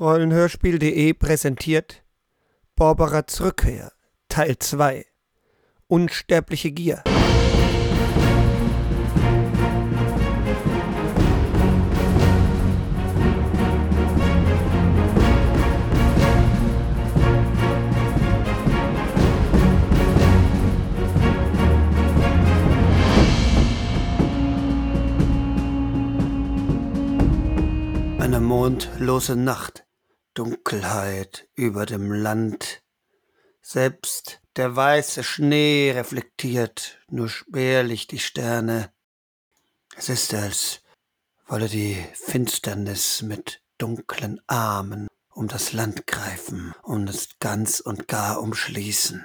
Rollenhörspiel.de präsentiert Barbaras Rückkehr Teil 2 Unsterbliche Gier. Eine mondlose Nacht, Dunkelheit über dem Land. Selbst der weiße Schnee reflektiert nur spärlich die Sterne. Es ist, als wolle die Finsternis mit dunklen Armen um das Land greifen und es ganz und gar umschließen.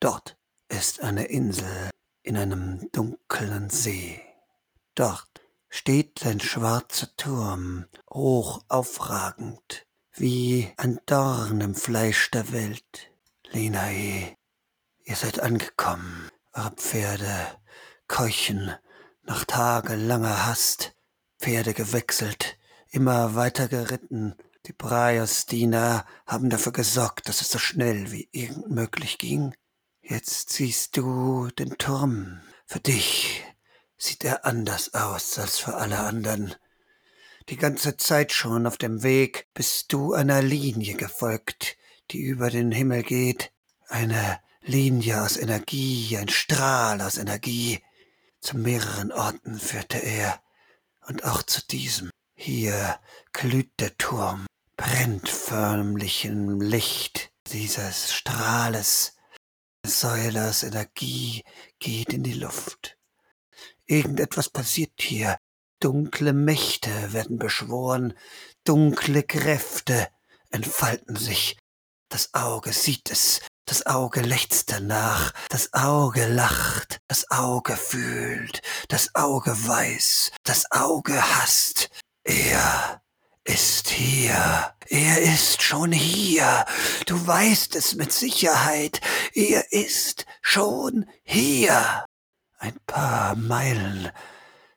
Dort ist eine Insel in einem dunklen See. Dort steht ein schwarzer Turm, hoch aufragend, wie ein Dorn im Fleisch der Welt. Linae, ihr seid angekommen, eure Pferde keuchen nach tagelanger Hast, Pferde gewechselt, immer weiter geritten. Die Braios-Diener haben dafür gesorgt, dass es so schnell wie irgend möglich ging. Jetzt siehst du den Turm. Für dich sieht er anders aus als für alle anderen. Die ganze Zeit schon auf dem Weg bist du einer Linie gefolgt, die über den Himmel geht. Eine Linie aus Energie, ein Strahl aus Energie. Zu mehreren Orten führte er. Und auch zu diesem. Hier glüht der Turm, brennt förmlich im Licht dieses Strahles. Eine Säule aus Energie geht in die Luft. Irgendetwas passiert hier. Dunkle Mächte werden beschworen, dunkle Kräfte entfalten sich. Das Auge sieht es, das Auge lechzt danach, das Auge lacht, das Auge fühlt, das Auge weiß, das Auge hasst. Er ist hier. Er ist schon hier. Du weißt es mit Sicherheit. Er ist schon hier. Ein paar Meilen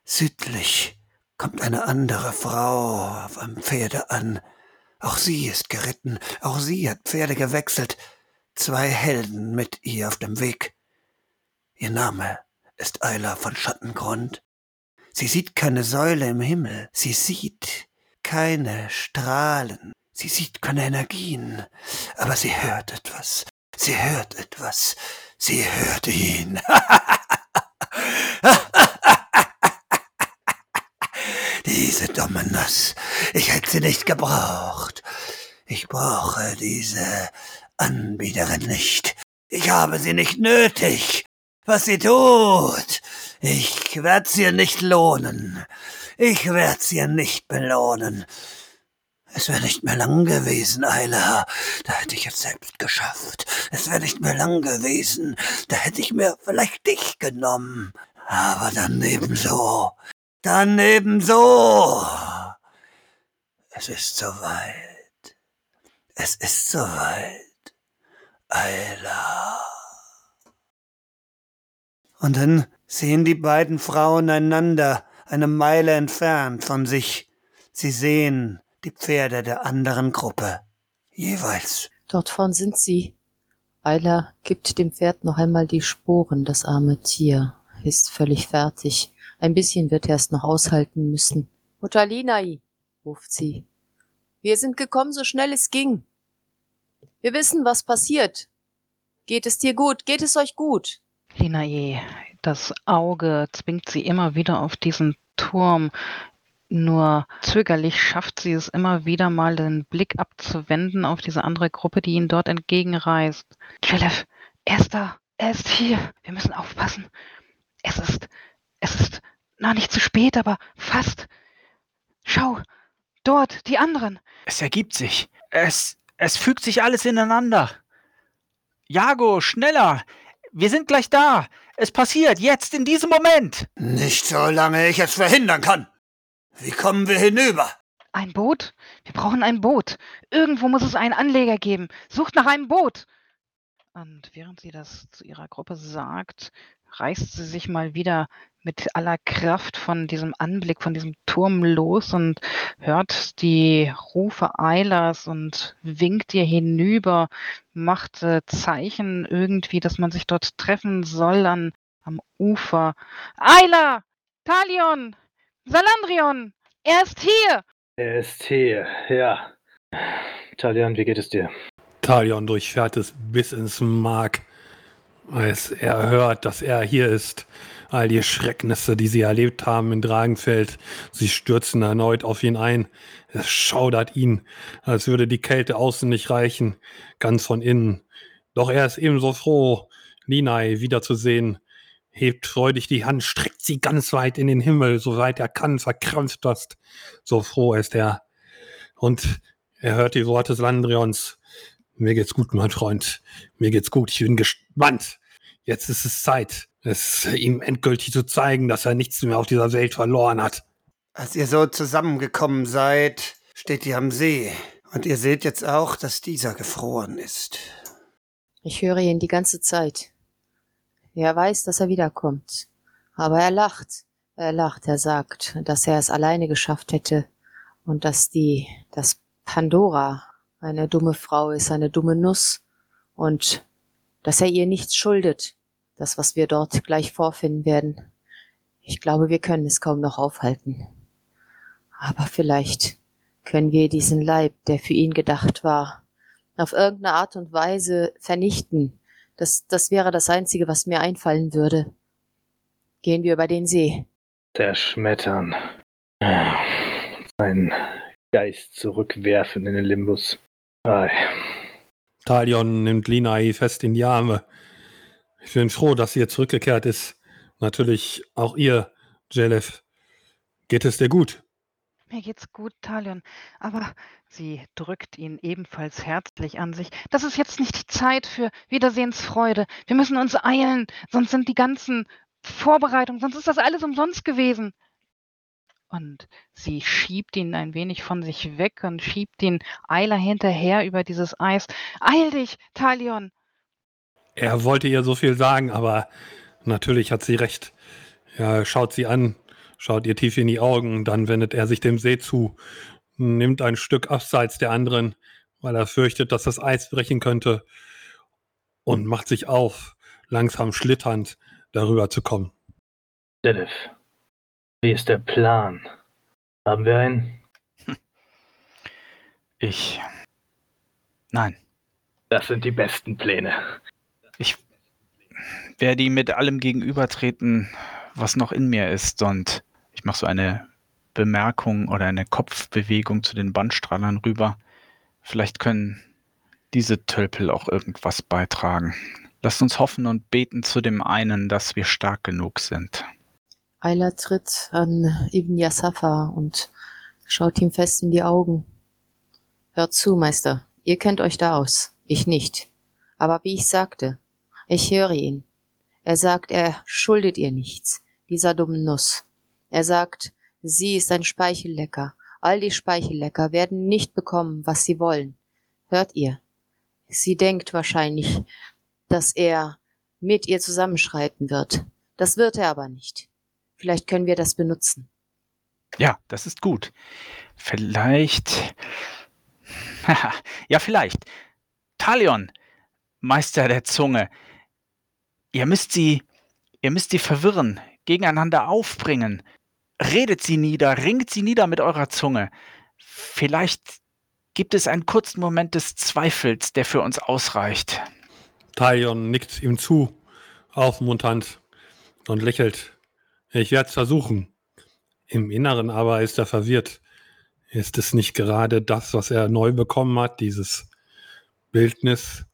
südlich kommt eine andere Frau auf einem Pferde an. Auch sie ist geritten, auch sie hat Pferde gewechselt. Zwei Helden mit ihr auf dem Weg. Ihr Name ist Eila von Schattengrund. Sie sieht keine Säule im Himmel, sie sieht keine Strahlen, sie sieht keine Energien, aber sie hört etwas, sie hört etwas, sie hört ihn. diese dumme Nuss. Ich hätte sie nicht gebraucht. Ich brauche diese Anbieterin nicht. Ich habe sie nicht nötig. Was sie tut, ich werd's ihr nicht lohnen. Ich werd's ihr nicht belohnen. Es wäre nicht mehr lang gewesen, Eila. Da hätte ich es selbst geschafft. Es wäre nicht mehr lang gewesen. Da hätte ich mir vielleicht dich genommen. Aber dann ebenso. Dann ebenso. Es ist soweit. Es ist soweit. Ayla. Und dann sehen die beiden Frauen einander eine Meile entfernt von sich. Sie sehen die Pferde der anderen Gruppe. Jeweils. Dort vorn sind sie. Ayla gibt dem Pferd noch einmal die Sporen, das arme Tier ist völlig fertig. Ein bisschen wird er es noch aushalten müssen. Mutter Linai, ruft sie. Wir sind gekommen, so schnell es ging. Wir wissen, was passiert. Geht es dir gut? Geht es euch gut? Linae, das Auge zwingt sie immer wieder auf diesen Turm. Nur zögerlich schafft sie es immer wieder mal, den Blick abzuwenden auf diese andere Gruppe, die ihnen dort entgegenreist. Kelev, er ist da. Er ist hier. Wir müssen aufpassen. Es ist, es ist noch nicht zu spät, aber fast. Schau, dort, die anderen. Es ergibt sich. Es, es fügt sich alles ineinander. Jago, schneller! Wir sind gleich da! Es passiert, jetzt, in diesem Moment! Nicht solange ich es verhindern kann. Wie kommen wir hinüber? Ein Boot? Wir brauchen ein Boot. Irgendwo muss es einen Anleger geben. Sucht nach einem Boot. Und während sie das zu ihrer Gruppe sagt, reißt sie sich mal wieder mit aller Kraft von diesem Anblick, von diesem Turm los und hört die Rufe Eilers und winkt ihr hinüber, macht äh, Zeichen irgendwie, dass man sich dort treffen soll an, am Ufer. Eiler! Talion! Salandrion! Er ist hier! Er ist hier, ja. Talion, wie geht es dir? Talion durchfährt es bis ins Mark, als er hört, dass er hier ist all die Schrecknisse, die sie erlebt haben in Dragenfeld. Sie stürzen erneut auf ihn ein. Es schaudert ihn, als würde die Kälte außen nicht reichen, ganz von innen. Doch er ist ebenso froh, Linai wiederzusehen, hebt freudig die Hand, streckt sie ganz weit in den Himmel, soweit er kann, verkrampft das. So froh ist er. Und er hört die Worte Slandrions. Mir geht's gut, mein Freund. Mir geht's gut. Ich bin gespannt. Jetzt ist es Zeit es ihm endgültig zu zeigen, dass er nichts mehr auf dieser Welt verloren hat. Als ihr so zusammengekommen seid, steht ihr am See. Und ihr seht jetzt auch, dass dieser gefroren ist. Ich höre ihn die ganze Zeit. Er weiß, dass er wiederkommt. Aber er lacht. Er lacht, er sagt, dass er es alleine geschafft hätte und dass die, dass Pandora eine dumme Frau ist, eine dumme Nuss und dass er ihr nichts schuldet das, was wir dort gleich vorfinden werden. Ich glaube, wir können es kaum noch aufhalten. Aber vielleicht können wir diesen Leib, der für ihn gedacht war, auf irgendeine Art und Weise vernichten. Das, das wäre das Einzige, was mir einfallen würde. Gehen wir über den See. Zerschmettern. Seinen Geist zurückwerfen in den Limbus. Ei. Talion nimmt Linai fest in die Arme. Ich bin froh, dass sie jetzt zurückgekehrt ist. Natürlich auch ihr, Jelef. Geht es dir gut? Mir geht's gut, Talion. Aber sie drückt ihn ebenfalls herzlich an sich. Das ist jetzt nicht die Zeit für Wiedersehensfreude. Wir müssen uns eilen, sonst sind die ganzen Vorbereitungen, sonst ist das alles umsonst gewesen. Und sie schiebt ihn ein wenig von sich weg und schiebt den Eiler hinterher über dieses Eis. Eil dich, Talion! Er wollte ihr so viel sagen, aber natürlich hat sie recht. Er schaut sie an, schaut ihr tief in die Augen, dann wendet er sich dem See zu, nimmt ein Stück abseits der anderen, weil er fürchtet, dass das Eis brechen könnte, und macht sich auf, langsam schlitternd darüber zu kommen. Denif, wie ist der Plan? Haben wir einen? Ich. Nein. Das sind die besten Pläne. Werde ihm mit allem gegenübertreten, was noch in mir ist. Und ich mache so eine Bemerkung oder eine Kopfbewegung zu den Bandstrahlern rüber. Vielleicht können diese Tölpel auch irgendwas beitragen. Lasst uns hoffen und beten zu dem einen, dass wir stark genug sind. Ayla tritt an Ibn Yasafa und schaut ihm fest in die Augen. Hört zu, Meister, ihr kennt euch da aus, ich nicht. Aber wie ich sagte, ich höre ihn. Er sagt, er schuldet ihr nichts, dieser dummen Nuss. Er sagt, sie ist ein Speichellecker. All die Speichellecker werden nicht bekommen, was sie wollen. Hört ihr? Sie denkt wahrscheinlich, dass er mit ihr zusammenschreiten wird. Das wird er aber nicht. Vielleicht können wir das benutzen. Ja, das ist gut. Vielleicht. ja, vielleicht. Talion, Meister der Zunge, Ihr müsst sie, ihr müsst sie verwirren, gegeneinander aufbringen. Redet sie nieder, ringt sie nieder mit eurer Zunge. Vielleicht gibt es einen kurzen Moment des Zweifels, der für uns ausreicht. Talion nickt ihm zu, aufmunternd und lächelt. Ich werde es versuchen. Im Inneren aber ist er verwirrt. Ist es nicht gerade das, was er neu bekommen hat, dieses Bildnis,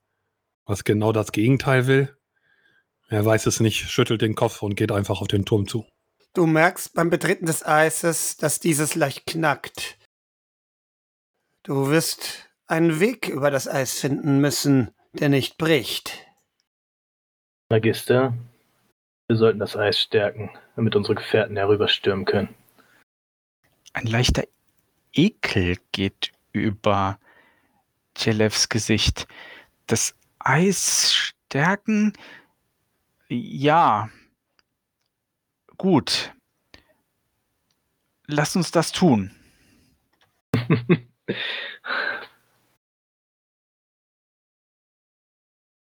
was genau das Gegenteil will? Er weiß es nicht, schüttelt den Kopf und geht einfach auf den Turm zu. Du merkst beim Betreten des Eises, dass dieses leicht knackt. Du wirst einen Weg über das Eis finden müssen, der nicht bricht. Magister, wir sollten das Eis stärken, damit unsere Gefährten herüberstürmen können. Ein leichter Ekel geht über Jelevs Gesicht. Das Eis stärken? Ja. Gut. Lass uns das tun.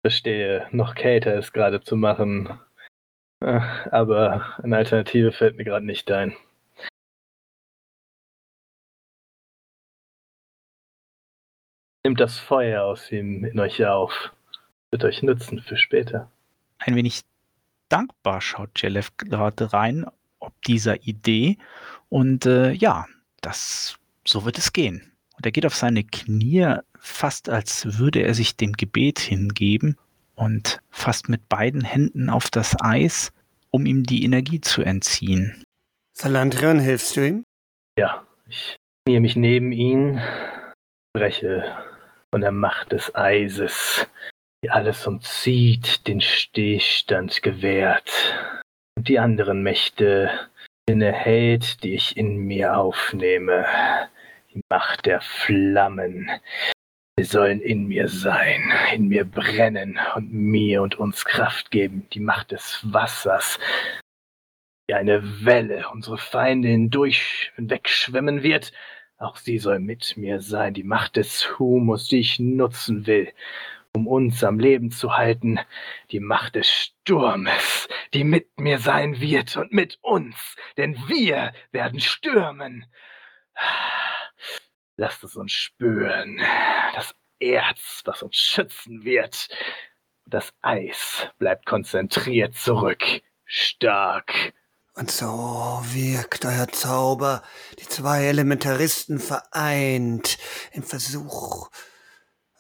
Verstehe, noch kälter ist gerade zu machen. Äh, Aber eine Alternative fällt mir gerade nicht ein. Nehmt das Feuer aus ihm in euch auf. Wird euch nützen für später. Ein wenig dankbar schaut Jelef gerade rein, ob dieser Idee. Und äh, ja, das, so wird es gehen. Und er geht auf seine Knie, fast als würde er sich dem Gebet hingeben und fasst mit beiden Händen auf das Eis, um ihm die Energie zu entziehen. Salandrion, hilfst du ihm? Ja, ich knie mich neben ihn, spreche von der Macht des Eises, die alles umzieht, den Stillstand gewährt und die anderen Mächte innehält, die ich in mir aufnehme. Die Macht der Flammen. Sie sollen in mir sein, in mir brennen und mir und uns Kraft geben. Die Macht des Wassers, wie eine Welle unsere Feinde hindurch wegschwemmen wird. Auch sie soll mit mir sein. Die Macht des Humus, die ich nutzen will, um uns am Leben zu halten. Die Macht des Sturmes, die mit mir sein wird und mit uns, denn wir werden stürmen. Lasst es uns spüren. Das Erz, was uns schützen wird. Das Eis bleibt konzentriert zurück. Stark. Und so wirkt euer Zauber, die zwei Elementaristen vereint im Versuch,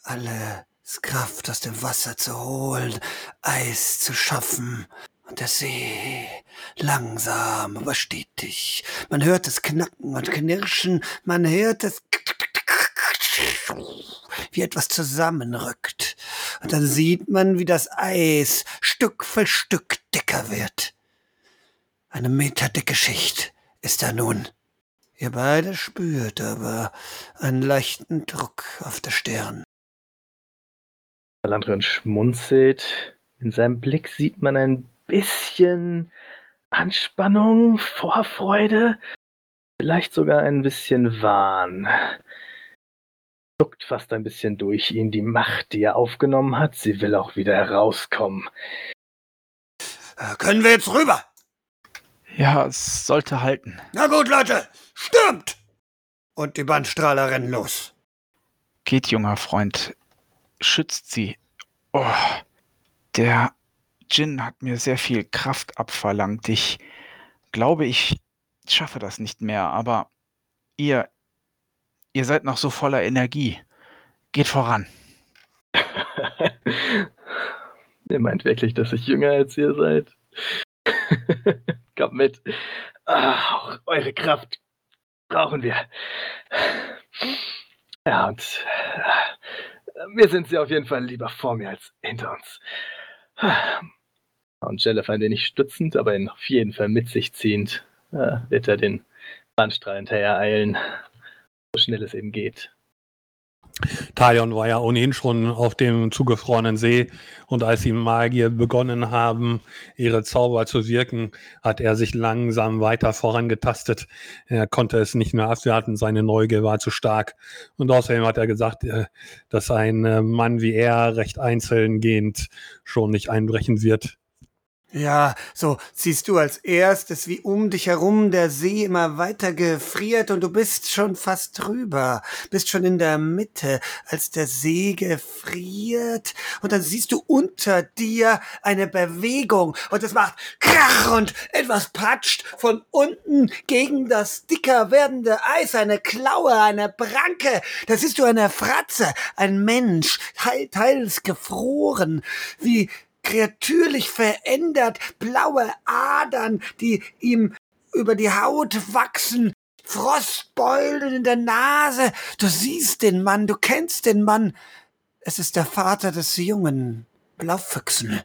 alles Kraft aus dem Wasser zu holen, Eis zu schaffen. Und der See, langsam, aber stetig. Man hört es knacken und knirschen, man hört es wie etwas zusammenrückt. Und dann sieht man, wie das Eis Stück für Stück dicker wird. Eine meterdicke Schicht ist da nun. Ihr beide spürt aber einen leichten Druck auf der Stirn. Landrian schmunzelt. In seinem Blick sieht man ein bisschen Anspannung, Vorfreude, vielleicht sogar ein bisschen Wahn. Zuckt fast ein bisschen durch ihn die Macht, die er aufgenommen hat. Sie will auch wieder herauskommen. Äh, Können wir jetzt rüber? Ja, es sollte halten. Na gut, Leute, stürmt! Und die Bandstrahler rennen los. Geht, junger Freund. Schützt sie. Oh, der Djinn hat mir sehr viel Kraft abverlangt. Ich glaube, ich schaffe das nicht mehr, aber ihr, ihr seid noch so voller Energie. Geht voran. ihr meint wirklich, dass ich jünger als ihr seid? Kommt mit. Ah, auch eure Kraft brauchen wir. Ja, und mir sind sie auf jeden Fall lieber vor mir als hinter uns. Und Jelef ein wenig stützend, aber ihn auf jeden Fall mit sich ziehend, äh, wird er den Bahnstrahl hinterher eilen, so schnell es eben geht. Talion war ja ohnehin schon auf dem zugefrorenen See und als die Magier begonnen haben, ihre Zauber zu wirken, hat er sich langsam weiter vorangetastet. Er konnte es nicht mehr abwarten, seine Neugier war zu stark. Und außerdem hat er gesagt, äh, dass ein äh, Mann wie er recht einzeln gehend schon nicht einbrechen wird. Ja, so siehst du als erstes, wie um dich herum der See immer weiter gefriert und du bist schon fast drüber, bist schon in der Mitte, als der See gefriert. Und dann siehst du unter dir eine Bewegung und es macht Krach und etwas patscht von unten gegen das dicker werdende Eis, eine Klaue, eine Pranke, da siehst du eine Fratze, ein Mensch, teil, teils gefroren, wie kreatürlich verändert, blaue Adern, die ihm über die Haut wachsen, Frostbeulen in der Nase. Du siehst den Mann, du kennst den Mann. Es ist der Vater des jungen Blaufüchsen.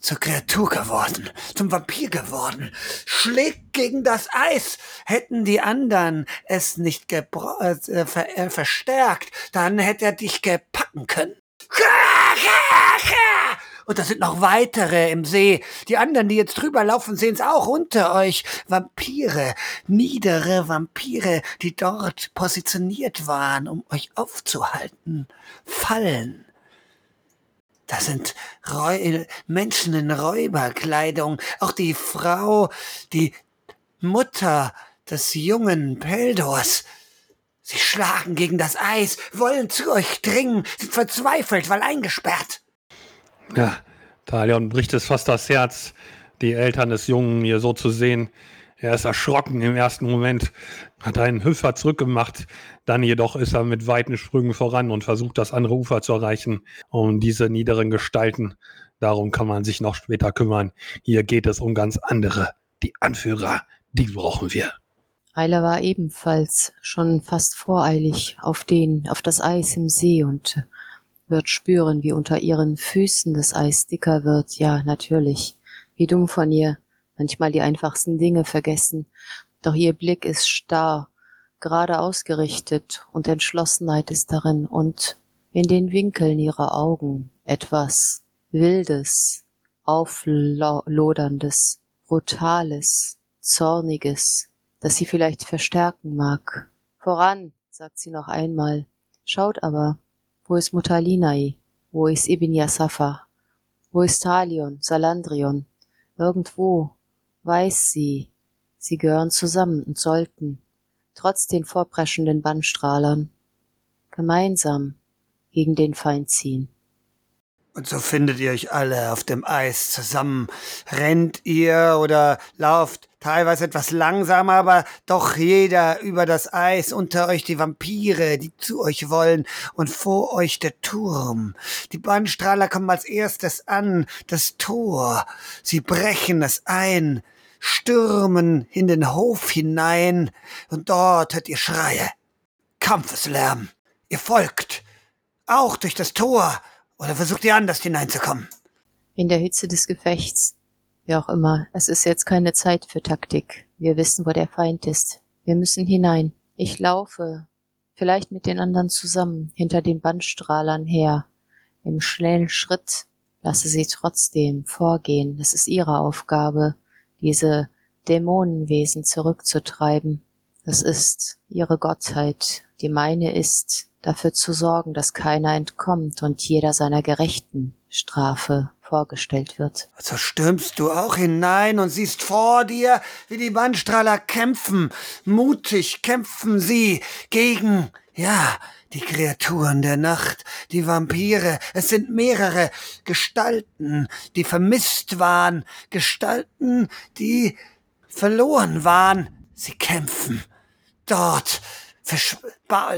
Zur Kreatur geworden, zum Vampir geworden, schlägt gegen das Eis. Hätten die anderen es nicht äh, ver äh, verstärkt, dann hätte er dich gepacken können. Und da sind noch weitere im See. Die anderen, die jetzt drüber laufen, sehen's auch unter euch. Vampire, niedere Vampire, die dort positioniert waren, um euch aufzuhalten. Fallen. Da sind Räu Menschen in Räuberkleidung. Auch die Frau, die Mutter des jungen Peldors. Sie schlagen gegen das Eis, wollen zu euch dringen, sind verzweifelt, weil eingesperrt. Ja, Talion bricht es fast das Herz, die Eltern des Jungen hier so zu sehen. Er ist erschrocken im ersten Moment, hat einen Hüpfer zurückgemacht, dann jedoch ist er mit weiten Sprüngen voran und versucht, das andere Ufer zu erreichen, um diese niederen Gestalten. Darum kann man sich noch später kümmern. Hier geht es um ganz andere. Die Anführer, die brauchen wir. Eiler war ebenfalls schon fast voreilig auf den, auf das Eis im See und wird spüren, wie unter ihren Füßen das Eis dicker wird. Ja, natürlich. Wie dumm von ihr. Manchmal die einfachsten Dinge vergessen. Doch ihr Blick ist starr, gerade ausgerichtet und Entschlossenheit ist darin und in den Winkeln ihrer Augen etwas Wildes, Aufloderndes, Brutales, Zorniges, das sie vielleicht verstärken mag. Voran, sagt sie noch einmal, schaut aber, wo ist Mutalinai? Wo ist Ibn Yasafa? Wo ist Talion, Salandrion? Irgendwo weiß sie, sie gehören zusammen und sollten, trotz den vorpreschenden Bannstrahlern, gemeinsam gegen den Feind ziehen. Und so findet ihr euch alle auf dem Eis zusammen. Rennt ihr oder lauft teilweise etwas langsamer, aber doch jeder über das Eis, unter euch die Vampire, die zu euch wollen, und vor euch der Turm. Die Bannstrahler kommen als erstes an, das Tor. Sie brechen es ein, stürmen in den Hof hinein, und dort hört ihr Schreie. Kampfeslärm. Ihr folgt. Auch durch das Tor oder versucht ihr anders hineinzukommen? In der Hitze des Gefechts. Wie auch immer, es ist jetzt keine Zeit für Taktik. Wir wissen, wo der Feind ist. Wir müssen hinein. Ich laufe, vielleicht mit den anderen zusammen, hinter den Bandstrahlern her. Im schnellen Schritt lasse sie trotzdem vorgehen. Es ist ihre Aufgabe, diese Dämonenwesen zurückzutreiben. Das ist ihre Gottheit. Die meine ist, dafür zu sorgen, dass keiner entkommt und jeder seiner gerechten Strafe vorgestellt wird. So stürmst du auch hinein und siehst vor dir, wie die Bandstrahler kämpfen. Mutig kämpfen sie gegen, ja, die Kreaturen der Nacht, die Vampire. Es sind mehrere Gestalten, die vermisst waren, Gestalten, die verloren waren. Sie kämpfen. Dort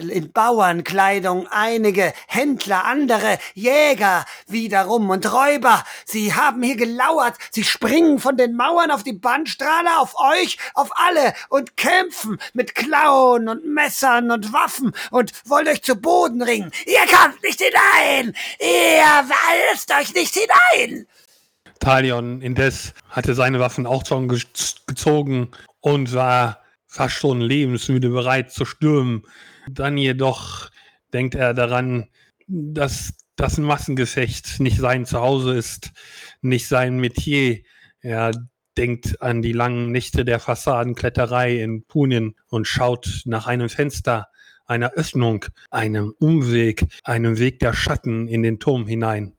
in Bauernkleidung einige, Händler andere, Jäger wiederum und Räuber. Sie haben hier gelauert, sie springen von den Mauern auf die Bandstrahle, auf euch, auf alle und kämpfen mit Klauen und Messern und Waffen und wollt euch zu Boden ringen. Ihr kommt nicht hinein! Ihr walzt euch nicht hinein! Talion indes hatte seine Waffen auch schon gezogen und war fast schon lebensmüde bereit zu stürmen. Dann jedoch denkt er daran, dass das Massengefecht nicht sein Zuhause ist, nicht sein Metier. Er denkt an die langen Nächte der Fassadenkletterei in Punien und schaut nach einem Fenster, einer Öffnung, einem Umweg, einem Weg der Schatten in den Turm hinein.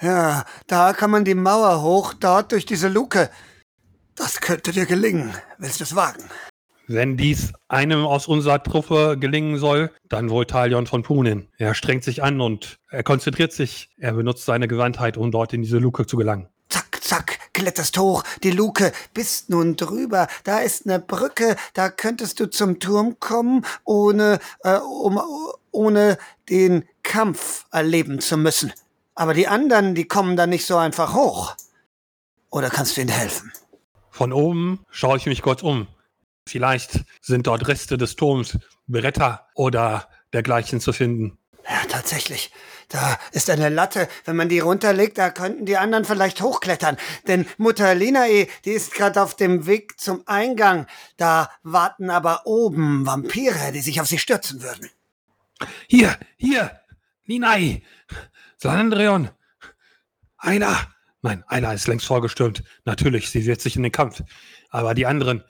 Ja, da kann man die Mauer hoch, dort durch diese Luke. Das könnte dir gelingen. Willst du es wagen? Wenn dies einem aus unserer Truppe gelingen soll, dann wohl Talion von Punin. Er strengt sich an und er konzentriert sich. Er benutzt seine Gewandtheit, um dort in diese Luke zu gelangen. Zack, zack, kletterst hoch, die Luke, bist nun drüber. Da ist eine Brücke, da könntest du zum Turm kommen, ohne, äh, um, ohne den Kampf erleben zu müssen. Aber die anderen, die kommen da nicht so einfach hoch. Oder kannst du ihnen helfen? Von oben schaue ich mich kurz um. Vielleicht sind dort Reste des Turms, Bretter oder dergleichen zu finden. Ja, tatsächlich. Da ist eine Latte. Wenn man die runterlegt, da könnten die anderen vielleicht hochklettern. Denn Mutter Linae, die ist gerade auf dem Weg zum Eingang. Da warten aber oben Vampire, die sich auf sie stürzen würden. Hier, hier, Linae, Salandrion, Einer! Nein, einer ist längst vorgestürmt. Natürlich, sie setzt sich in den Kampf. Aber die anderen,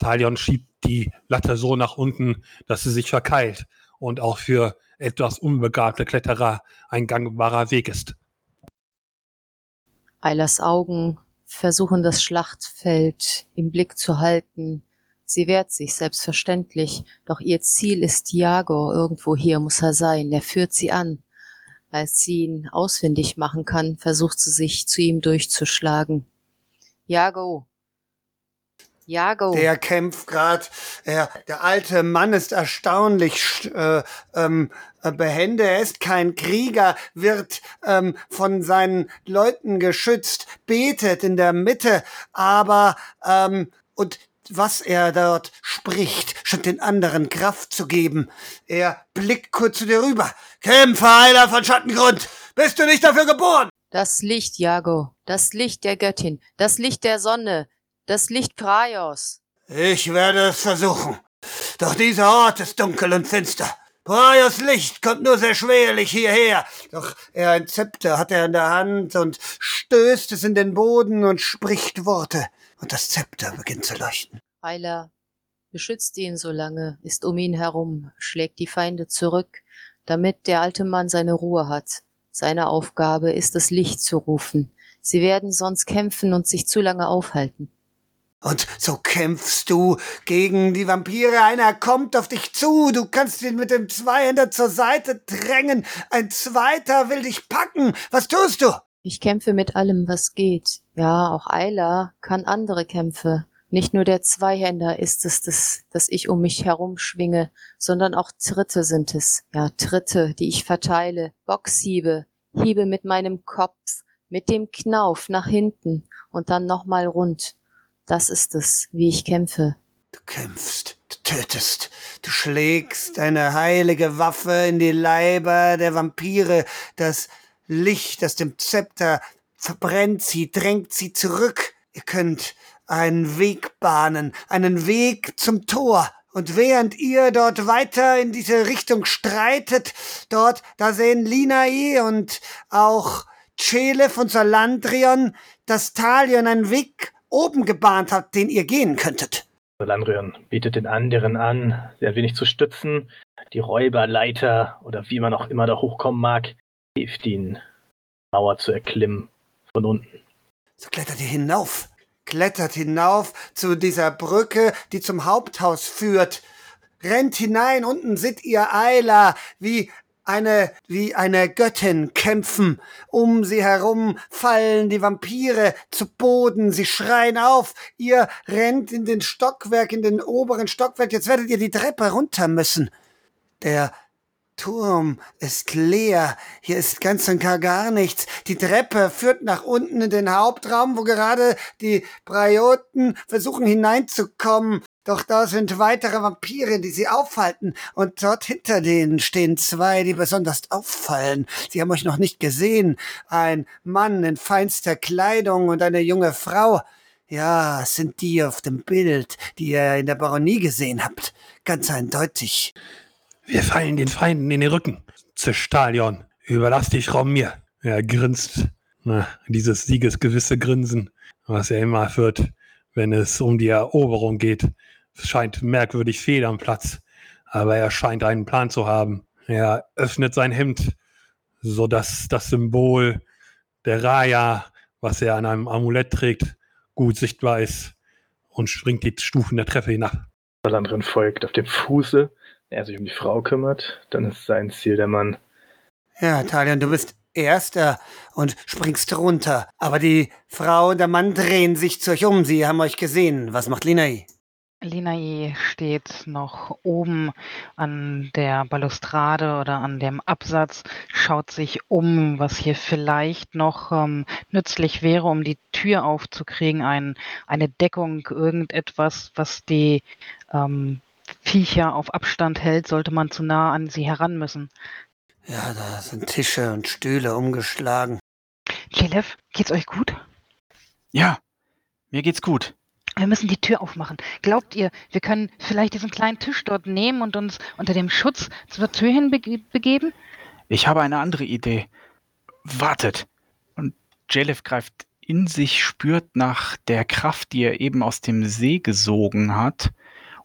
Talion schiebt die Latte so nach unten, dass sie sich verkeilt und auch für etwas unbegabte Kletterer ein gangbarer Weg ist. Eilers Augen versuchen das Schlachtfeld im Blick zu halten. Sie wehrt sich selbstverständlich, doch ihr Ziel ist Jago, irgendwo hier muss er sein, er führt sie an. Als sie ihn ausfindig machen kann, versucht sie sich zu ihm durchzuschlagen. Jago. Jago. Der kämpft grad. Er, der alte Mann ist erstaunlich äh, ähm, äh, behende. Er ist kein Krieger, wird ähm, von seinen Leuten geschützt, betet in der Mitte, aber ähm, und was er dort spricht, scheint den anderen Kraft zu geben. Er blickt kurz zu dir rüber. Kämpfer, Heiler von Schattengrund, bist du nicht dafür geboren? Das Licht, Jago, das Licht der Göttin, das Licht der Sonne, das Licht Praios. Ich werde es versuchen. Doch dieser Ort ist dunkel und finster. Praios Licht kommt nur sehr schwerlich hierher. Doch er ein Zepter hat er in der Hand und stößt es in den Boden und spricht Worte. Und das Zepter beginnt zu leuchten. Heiler beschützt ihn so lange, ist um ihn herum, schlägt die Feinde zurück, damit der alte Mann seine Ruhe hat. Seine Aufgabe ist das Licht zu rufen. Sie werden sonst kämpfen und sich zu lange aufhalten. Und so kämpfst du gegen die Vampire. Einer kommt auf dich zu. Du kannst ihn mit dem Zweihänder zur Seite drängen. Ein zweiter will dich packen. Was tust du? Ich kämpfe mit allem, was geht. Ja, auch Ayla kann andere Kämpfe. Nicht nur der Zweihänder ist es, das, das ich um mich herum schwinge, sondern auch Tritte sind es. Ja, Tritte, die ich verteile, Boxhiebe, Hiebe mit meinem Kopf, mit dem Knauf nach hinten und dann nochmal rund. Das ist es, wie ich kämpfe. Du kämpfst, du tötest, du schlägst deine heilige Waffe in die Leiber der Vampire. Das Licht aus dem Zepter verbrennt sie, drängt sie zurück. Ihr könnt einen Weg bahnen, einen Weg zum Tor. Und während ihr dort weiter in diese Richtung streitet, dort, da sehen Linai und auch Cele von Salandrion, dass Talion einen Weg oben gebahnt hat, den ihr gehen könntet. Landrion bietet den anderen an, sie ein wenig zu stützen. Die Räuberleiter oder wie man auch immer da hochkommen mag, hilft ihnen, Mauer zu erklimmen von unten. So klettert ihr hinauf. Klettert hinauf zu dieser Brücke, die zum Haupthaus führt. Rennt hinein, unten seht ihr Ayla, wie eine, wie eine Göttin kämpfen. Um sie herum fallen die Vampire zu Boden. Sie schreien auf. Ihr rennt in den Stockwerk, in den oberen Stockwerk. Jetzt werdet ihr die Treppe runter müssen. Der Turm ist leer. Hier ist ganz und gar gar nichts. Die Treppe führt nach unten in den Hauptraum, wo gerade die Brioten versuchen hineinzukommen. Doch da sind weitere Vampire, die sie aufhalten. Und dort hinter denen stehen zwei, die besonders auffallen. Sie haben euch noch nicht gesehen. Ein Mann in feinster Kleidung und eine junge Frau. Ja, es sind die auf dem Bild, die ihr in der Baronie gesehen habt. Ganz eindeutig. Wir fallen den Feinden in den Rücken. Zerstalion, überlass dich Raum mir. Er grinst. Na, dieses siegesgewisse Grinsen, was er immer führt, wenn es um die Eroberung geht. Es scheint merkwürdig fehl am Platz, aber er scheint einen Plan zu haben. Er öffnet sein Hemd, sodass das Symbol der Raya, was er an einem Amulett trägt, gut sichtbar ist und springt die Stufen der Treppe hinab. Salandrin folgt auf dem Fuße, er sich um die Frau kümmert, dann ist sein Ziel der Mann. Ja, Talion, du bist Erster und springst runter. Aber die Frau und der Mann drehen sich zu euch um. Sie haben euch gesehen. Was macht Linai? Linai steht noch oben an der Balustrade oder an dem Absatz, schaut sich um, was hier vielleicht noch ähm, nützlich wäre, um die Tür aufzukriegen, ein, eine Deckung, irgendetwas, was die ähm, Viecher auf Abstand hält, sollte man zu nah an sie heran müssen. Ja, da sind Tische und Stühle umgeschlagen. Jelev, geht's euch gut? Ja, mir geht's gut. Wir müssen die Tür aufmachen. Glaubt ihr, wir können vielleicht diesen kleinen Tisch dort nehmen und uns unter dem Schutz zur Tür hin begeben? Ich habe eine andere Idee. Wartet und Jalef greift in sich, spürt nach der Kraft, die er eben aus dem See gesogen hat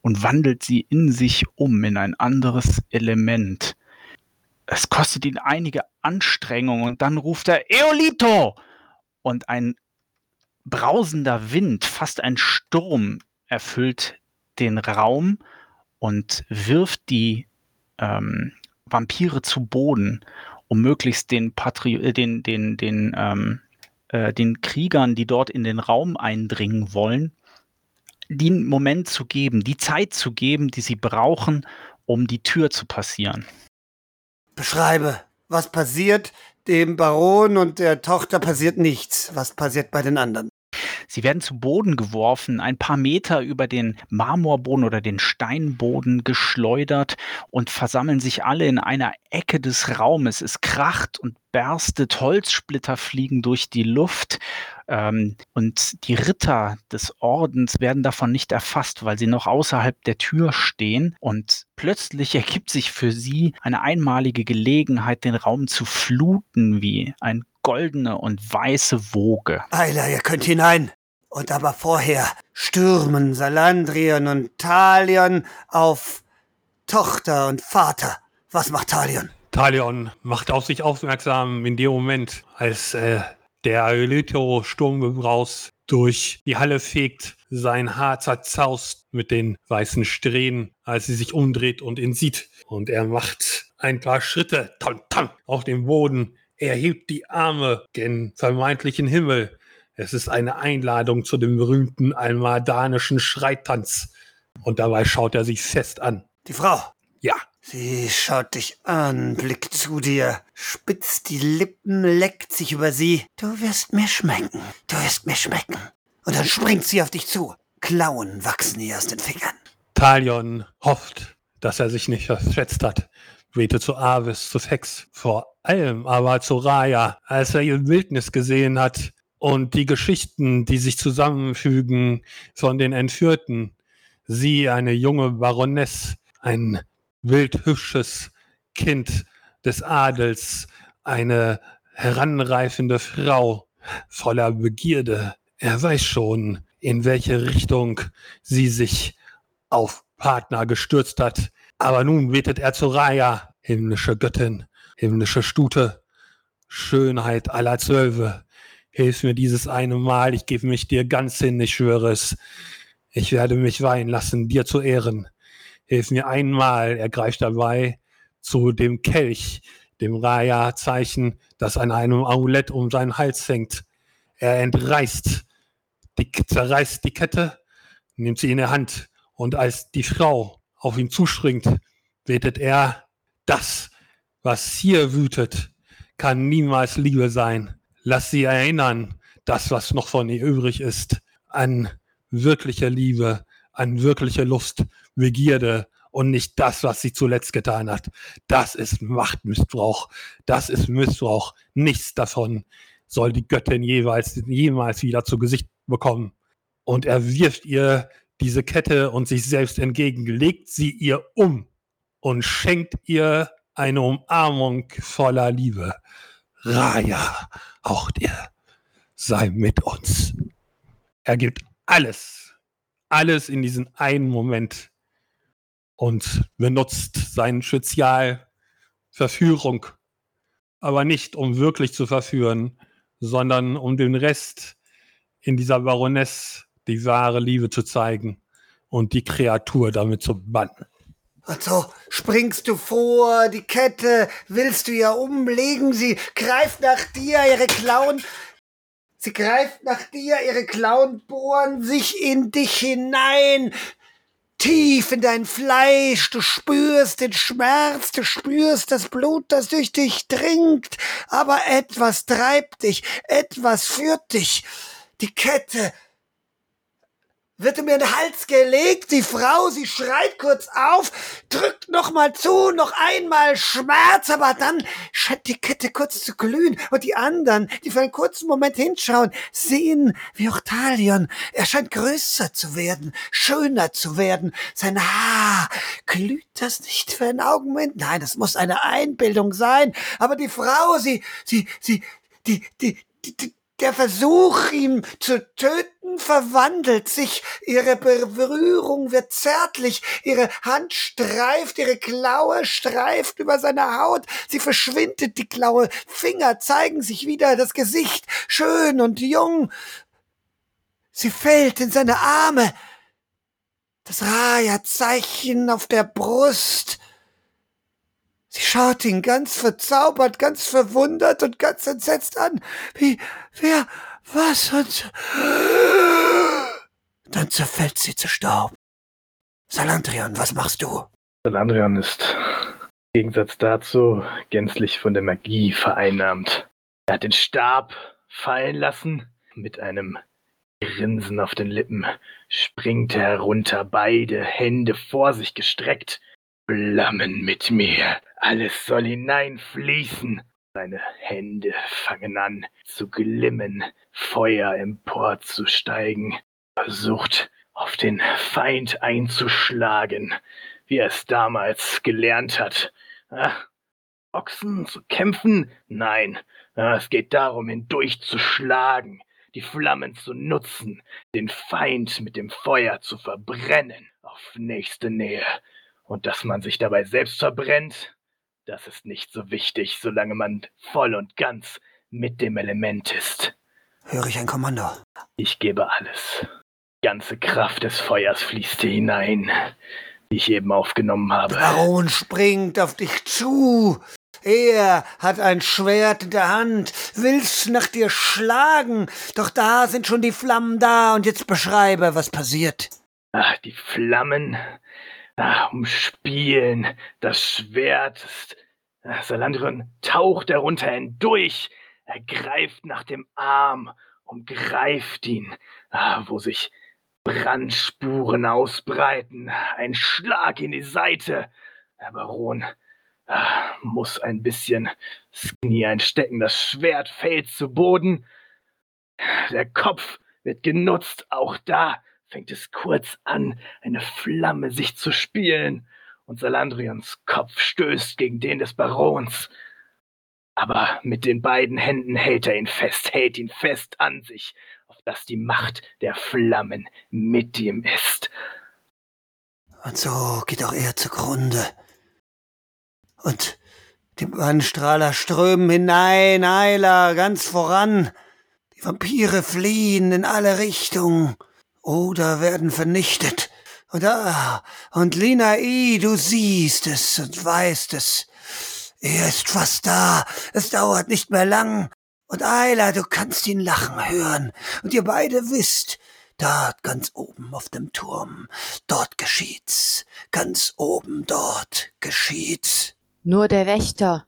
und wandelt sie in sich um in ein anderes Element. Es kostet ihn einige Anstrengungen und dann ruft er Eolito! Und ein brausender Wind, fast ein Sturm, erfüllt den Raum und wirft die ähm, Vampire zu Boden, um möglichst den, Patri äh, den, den, den, ähm, äh, den Kriegern, die dort in den Raum eindringen wollen, den Moment zu geben, die Zeit zu geben, die sie brauchen, um die Tür zu passieren. Beschreibe, was passiert? Dem Baron und der Tochter passiert nichts. Was passiert bei den anderen? Sie werden zu Boden geworfen, ein paar Meter über den Marmorboden oder den Steinboden geschleudert und versammeln sich alle in einer Ecke des Raumes. Es kracht und berstet, Holzsplitter fliegen durch die Luft. Ähm, und die Ritter des Ordens werden davon nicht erfasst, weil sie noch außerhalb der Tür stehen. Und plötzlich ergibt sich für sie eine einmalige Gelegenheit, den Raum zu fluten wie ein goldene und weiße Woge. Eiler, ihr könnt hinein. Und aber vorher stürmen Salandrion und Talion auf Tochter und Vater. Was macht Talion? Talion macht auf sich aufmerksam in dem Moment, als äh, der Aelito-Sturmgebraus durch die Halle fegt, sein Haar zerzaust mit den weißen Strähnen, als sie sich umdreht und ihn sieht. Und er macht ein paar Schritte tam, tam, auf dem Boden, er hebt die Arme gen vermeintlichen Himmel. Es ist eine Einladung zu dem berühmten almadanischen Schreitanz. Und dabei schaut er sich fest an. Die Frau. Ja. Sie schaut dich an, blickt zu dir, spitzt die Lippen, leckt sich über sie. Du wirst mir schmecken. Du wirst mir schmecken. Und dann springt sie auf dich zu. Klauen wachsen ihr aus den Fingern. Talion hofft, dass er sich nicht verschätzt hat, wehte zu Avis, zu Fex, vor allem aber zu Raya, als er ihr Wildnis gesehen hat und die Geschichten, die sich zusammenfügen von den Entführten. Sie, eine junge Baroness, ein wildhübsches Kind des Adels, eine heranreifende Frau voller Begierde. Er weiß schon, in welche Richtung sie sich auf Partner gestürzt hat. Aber nun betet er zu Raya, himmlische Göttin, himmlische Stute, Schönheit aller Zwölfe. Hilf mir dieses eine Mal, ich gebe mich dir ganz hin, ich schwöre es. Ich werde mich weinen lassen, dir zu ehren. Hilf mir einmal, er greift dabei zu dem Kelch, dem Raya-Zeichen, das an einem Amulett um seinen Hals hängt. Er entreißt, die, zerreißt die Kette, nimmt sie in der Hand und als die Frau auf ihn zuspringt, betet er, das, was hier wütet, kann niemals Liebe sein. Lass sie erinnern, das, was noch von ihr übrig ist, an wirkliche Liebe, an wirkliche Lust, Begierde und nicht das, was sie zuletzt getan hat. Das ist Machtmissbrauch. Das ist Missbrauch. Nichts davon soll die Göttin jeweils, jemals wieder zu Gesicht bekommen. Und er wirft ihr diese Kette und sich selbst entgegen, legt sie ihr um und schenkt ihr eine Umarmung voller Liebe. Raya, auch dir, sei mit uns. Er gibt alles, alles in diesen einen Moment und benutzt sein Spezial Verführung, aber nicht um wirklich zu verführen, sondern um den Rest in dieser Baroness die wahre Liebe zu zeigen und die Kreatur damit zu bannen. Und so springst du vor, die Kette willst du ja umlegen, sie greift nach dir, ihre Klauen, sie greift nach dir, ihre Klauen bohren sich in dich hinein, tief in dein Fleisch, du spürst den Schmerz, du spürst das Blut, das durch dich dringt, aber etwas treibt dich, etwas führt dich. Die Kette wird mir in den Hals gelegt. Die Frau, sie schreit kurz auf, drückt noch mal zu, noch einmal Schmerz, aber dann scheint die Kette kurz zu glühen und die anderen, die für einen kurzen Moment hinschauen, sehen wie auch Talion. Er scheint größer zu werden, schöner zu werden. Sein Haar, glüht das nicht für einen Augenblick? Nein, das muss eine Einbildung sein. Aber die Frau, sie, sie, sie, die, die, die, die der Versuch, ihn zu töten, verwandelt sich. Ihre Berührung wird zärtlich. Ihre Hand streift, ihre Klaue streift über seine Haut. Sie verschwindet, die Klaue. Finger zeigen sich wieder, das Gesicht schön und jung. Sie fällt in seine Arme. Das Raya-Zeichen auf der Brust. Sie schaut ihn ganz verzaubert, ganz verwundert und ganz entsetzt an. Wie, wer, was und... Dann zerfällt sie zu Staub. Salandrian, was machst du? Salandrian ist im Gegensatz dazu gänzlich von der Magie vereinnahmt. Er hat den Stab fallen lassen. Mit einem Grinsen auf den Lippen springt er herunter, beide Hände vor sich gestreckt. Flammen mit mir, alles soll hineinfließen. Seine Hände fangen an zu glimmen, Feuer emporzusteigen, versucht auf den Feind einzuschlagen, wie er es damals gelernt hat. Ah, Ochsen zu kämpfen? Nein, ah, es geht darum, hindurchzuschlagen, die Flammen zu nutzen, den Feind mit dem Feuer zu verbrennen, auf nächste Nähe. Und dass man sich dabei selbst verbrennt, das ist nicht so wichtig, solange man voll und ganz mit dem Element ist. Höre ich ein Kommando? Ich gebe alles. Die ganze Kraft des Feuers fließt hier hinein, die ich eben aufgenommen habe. Baron springt auf dich zu. Er hat ein Schwert in der Hand, will's nach dir schlagen, doch da sind schon die Flammen da und jetzt beschreibe, was passiert. Ach, die Flammen ah, umspielen das Schwert. Ah, Salandron taucht darunter hindurch. Er greift nach dem Arm, umgreift ihn, ah, wo sich Brandspuren ausbreiten. Ein Schlag in die Seite. Der Baron ah, muss ein bisschen Knie einstecken. Das Schwert fällt zu Boden. Der Kopf wird genutzt. Auch da fängt es kurz an, eine Flamme sich zu spielen, und Salandrions Kopf stößt gegen den des Barons. Aber mit den beiden Händen hält er ihn fest, hält ihn fest an sich, auf dass die Macht der Flammen mit ihm ist. Und so geht auch er zugrunde. Und die Bannstrahler strömen hinein, Eiler, ganz voran. Die Vampire fliehen in alle Richtungen oder werden vernichtet. Und ah, und Lina I, du siehst es und weißt es. Er ist fast da. Es dauert nicht mehr lang. Und Ayla, du kannst ihn lachen hören. Und ihr beide wisst, dort ganz oben auf dem Turm, dort geschieht's. Ganz oben dort geschieht's. Nur der Wächter,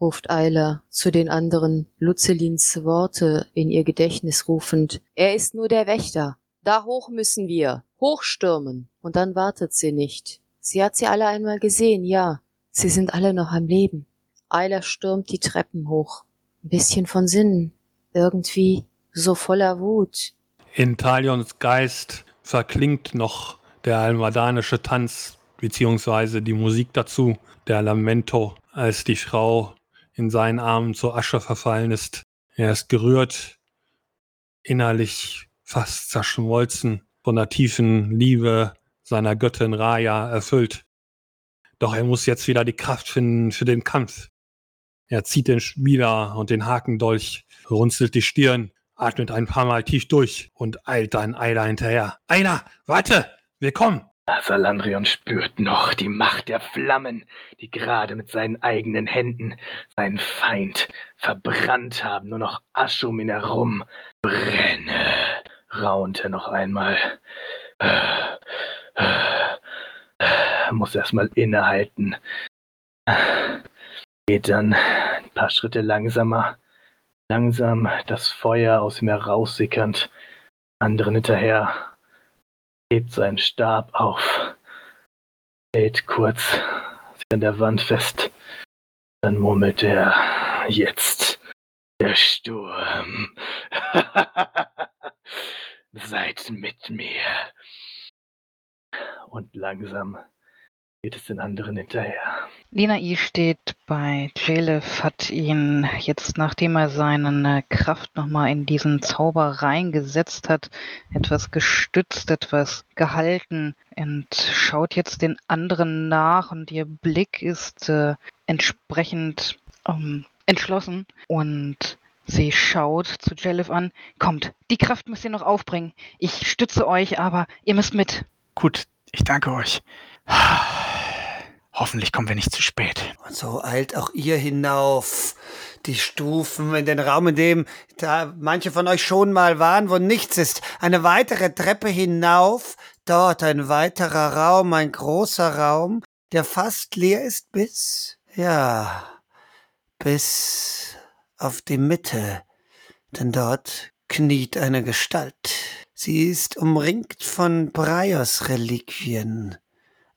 ruft Ayla zu den anderen, Luzelins Worte in ihr Gedächtnis rufend. Er ist nur der Wächter. Da hoch müssen wir, hochstürmen. Und dann wartet sie nicht. Sie hat sie alle einmal gesehen, ja. Sie sind alle noch am Leben. Eiler stürmt die Treppen hoch. Ein bisschen von Sinnen. Irgendwie so voller Wut. In Talions Geist verklingt noch der almadanische Tanz, beziehungsweise die Musik dazu, der Lamento, als die Frau in seinen Armen zur Asche verfallen ist. Er ist gerührt, innerlich fast zerschmolzen, von der tiefen Liebe seiner Göttin Raya erfüllt. Doch er muss jetzt wieder die Kraft finden für den Kampf. Er zieht den Spieler und den Hakendolch, runzelt die Stirn, atmet ein paar Mal tief durch und eilt dann Eiler hinterher. Eiler, warte, wir kommen! Salandrion spürt noch die Macht der Flammen, die gerade mit seinen eigenen Händen seinen Feind verbrannt haben. Nur noch Asche um ihn herum. Brenne raunte noch einmal. Muss erstmal innehalten. Geht dann ein paar Schritte langsamer. Langsam das Feuer aus ihm heraussickernd. Anderen hinterher. Hebt seinen Stab auf. Hält kurz an der Wand fest. Dann murmelt er. Jetzt der Sturm. Seid mit mir. Und langsam geht es den anderen hinterher. Linai steht bei Jalef, hat ihn jetzt, nachdem er seine Kraft nochmal in diesen Zauber reingesetzt hat, etwas gestützt, etwas gehalten und schaut jetzt den anderen nach und ihr Blick ist äh, entsprechend ähm, entschlossen und sie schaut zu Jalef an. Kommt, die Kraft müsst ihr noch aufbringen. Ich stütze euch, aber ihr müsst mit. Gut, ich danke euch. Hoffentlich kommen wir nicht zu spät. Und so eilt auch ihr hinauf. Die Stufen in den Raum, in dem da manche von euch schon mal waren, wo nichts ist. Eine weitere Treppe hinauf. Dort ein weiterer Raum, ein großer Raum, der fast leer ist bis, ja, bis auf die Mitte. Denn dort kniet eine Gestalt. Sie ist umringt von Breios-Reliquien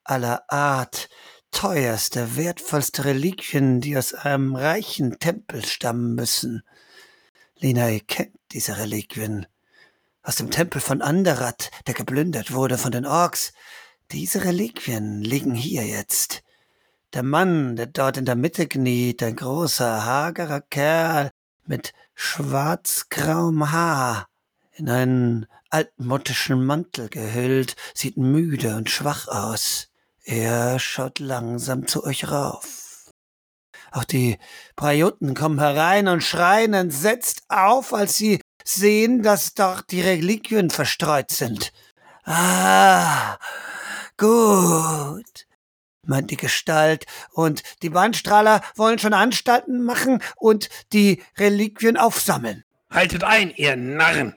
aller Art, teuerste, wertvollste Reliquien, die aus einem reichen Tempel stammen müssen. Lina kennt diese Reliquien. Aus dem Tempel von Anderat, der geplündert wurde von den Orks. Diese Reliquien liegen hier jetzt. Der Mann, der dort in der Mitte kniet, ein großer, hagerer Kerl mit schwarzgrauem Haar, in einen altmodischen Mantel gehüllt, sieht müde und schwach aus. Er schaut langsam zu euch rauf. Auch die Brajoten kommen herein und schreien entsetzt auf, als sie sehen, dass dort die Reliquien verstreut sind. Ah, gut, meint die Gestalt, und die Bandstrahler wollen schon Anstalten machen und die Reliquien aufsammeln. Haltet ein, ihr Narren!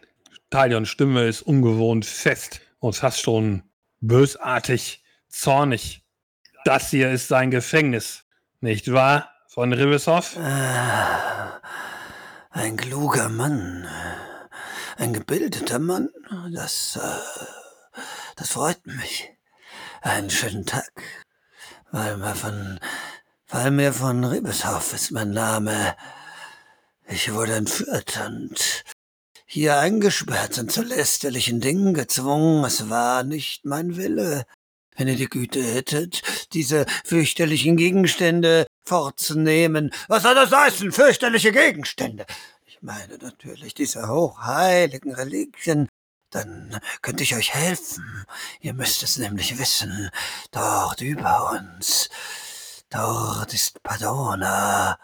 Talions Stimme ist ungewohnt fest und fast schon bösartig zornig. Das hier ist sein Gefängnis, nicht wahr, von Ribeshoff? Ah, ein kluger Mann, ein gebildeter Mann, das, äh, das freut mich. Einen schönen Tag. Mir von, mir von Ribeshoff ist mein Name. Ich wurde entführt und hier eingesperrt und zu lästerlichen Dingen gezwungen. Es war nicht mein Wille wenn ihr die Güte hättet, diese fürchterlichen Gegenstände fortzunehmen. Was soll das heißen, fürchterliche Gegenstände? Ich meine natürlich diese hochheiligen Reliquien. Dann könnte ich euch helfen. Ihr müsst es nämlich wissen. Dort über uns, dort ist Padona,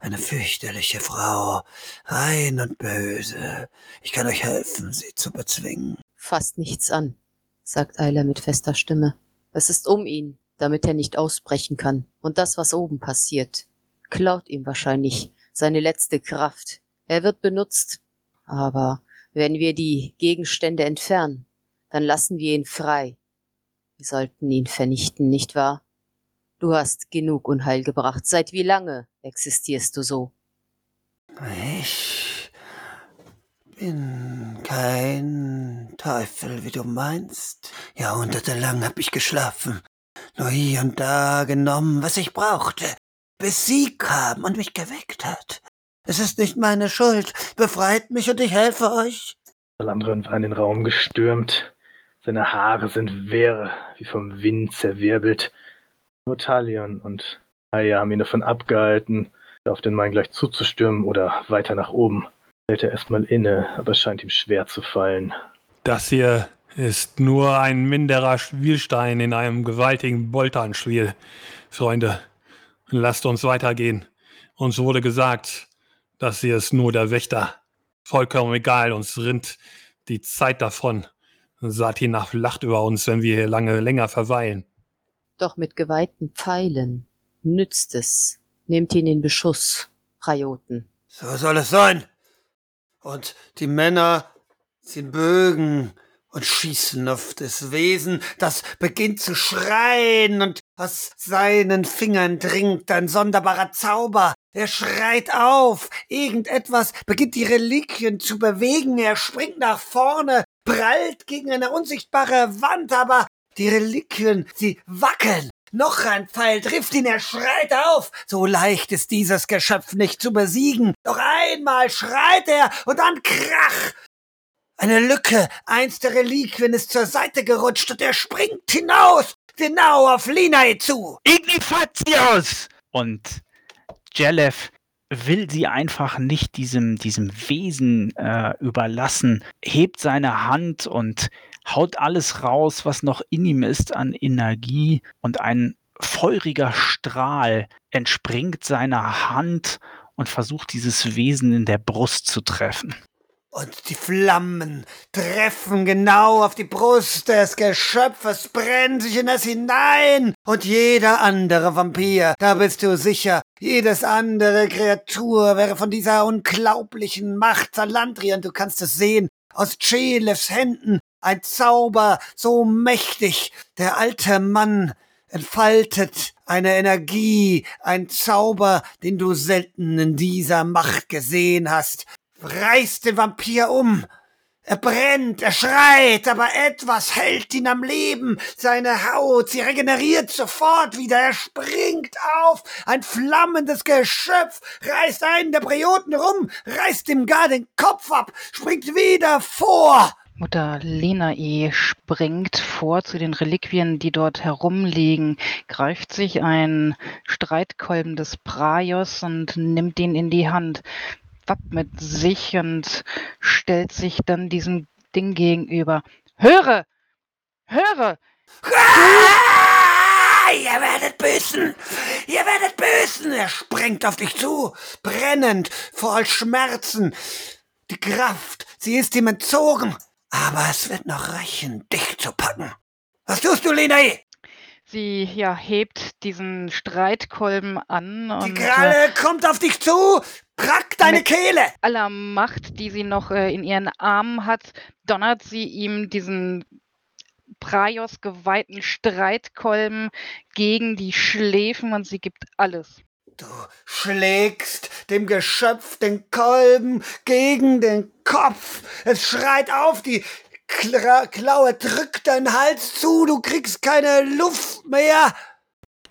eine fürchterliche Frau, rein und böse. Ich kann euch helfen, sie zu bezwingen. Fasst nichts an, sagt Eiler mit fester Stimme. Es ist um ihn, damit er nicht ausbrechen kann. Und das, was oben passiert, klaut ihm wahrscheinlich seine letzte Kraft. Er wird benutzt. Aber wenn wir die Gegenstände entfernen, dann lassen wir ihn frei. Wir sollten ihn vernichten, nicht wahr? Du hast genug Unheil gebracht. Seit wie lange existierst du so? Ich bin kein Teufel, wie du meinst. Jahrhundertelang hab ich geschlafen, nur hier und da genommen, was ich brauchte, bis sie kam und mich geweckt hat. Es ist nicht meine Schuld. Befreit mich und ich helfe euch. Salandrin war in den Raum gestürmt. Seine Haare sind wirr, wie vom Wind zerwirbelt. Nur Talion und Aya haben ihn davon abgehalten, auf den Main gleich zuzustürmen oder weiter nach oben hält er erstmal inne, aber es scheint ihm schwer zu fallen. Das hier ist nur ein minderer Spielstein in einem gewaltigen Boltanspiel. Freunde, lasst uns weitergehen. Uns wurde gesagt, das hier ist nur der Wächter. Vollkommen egal, uns rinnt die Zeit davon. Satinach lacht über uns, wenn wir hier lange länger verweilen. Doch mit geweihten Pfeilen nützt es. Nehmt ihn in Beschuss, Rajoten. So soll es sein. Und die Männer ziehen Bögen und schießen auf das Wesen, das beginnt zu schreien und aus seinen Fingern dringt ein sonderbarer Zauber. Er schreit auf, irgendetwas beginnt die Reliquien zu bewegen, er springt nach vorne, prallt gegen eine unsichtbare Wand, aber die Reliquien, sie wackeln. Noch ein Pfeil trifft ihn, er schreit auf. So leicht ist dieses Geschöpf nicht zu besiegen. Doch einmal schreit er und dann krach. Eine Lücke, eins der Reliquien ist zur Seite gerutscht und er springt hinaus. genau auf Linae zu. Ignifatius! Und Jelef will sie einfach nicht diesem, diesem Wesen äh, überlassen, hebt seine Hand und haut alles raus, was noch in ihm ist an Energie und ein feuriger Strahl entspringt seiner Hand und versucht dieses Wesen in der Brust zu treffen. Und die Flammen treffen genau auf die Brust des Geschöpfes, brennen sich in es hinein. Und jeder andere Vampir, da bist du sicher, jedes andere Kreatur wäre von dieser unglaublichen Macht Salandrian, du kannst es sehen, aus Chelefs Händen, ein Zauber so mächtig. Der alte Mann entfaltet eine Energie, ein Zauber, den du selten in dieser Macht gesehen hast reißt den Vampir um. Er brennt, er schreit, aber etwas hält ihn am Leben. Seine Haut, sie regeneriert sofort wieder. Er springt auf. Ein flammendes Geschöpf reißt einen der Prioten rum, reißt ihm gar den Kopf ab, springt wieder vor. Mutter Lenae springt vor zu den Reliquien, die dort herumliegen, greift sich ein Streitkolben des Praios und nimmt ihn in die Hand wappnet sich und stellt sich dann diesem Ding gegenüber. Höre! Höre! Ah, ihr werdet büßen! Ihr werdet büßen! Er springt auf dich zu, brennend, voll Schmerzen. Die Kraft, sie ist ihm entzogen. Aber es wird noch reichen, dich zu packen. Was tust du, Lenay? Sie ja, hebt diesen Streitkolben an. Die und, Kralle kommt auf dich zu, Prack deine Mit- Kehle! aller Macht, die sie noch äh, in ihren Armen hat, donnert sie ihm diesen Praios geweihten Streitkolben gegen die Schläfen und sie gibt alles. Du schlägst dem Geschöpf den Kolben gegen den Kopf. Es schreit auf, die Kla Klaue drückt deinen Hals zu, du kriegst keine Luft mehr.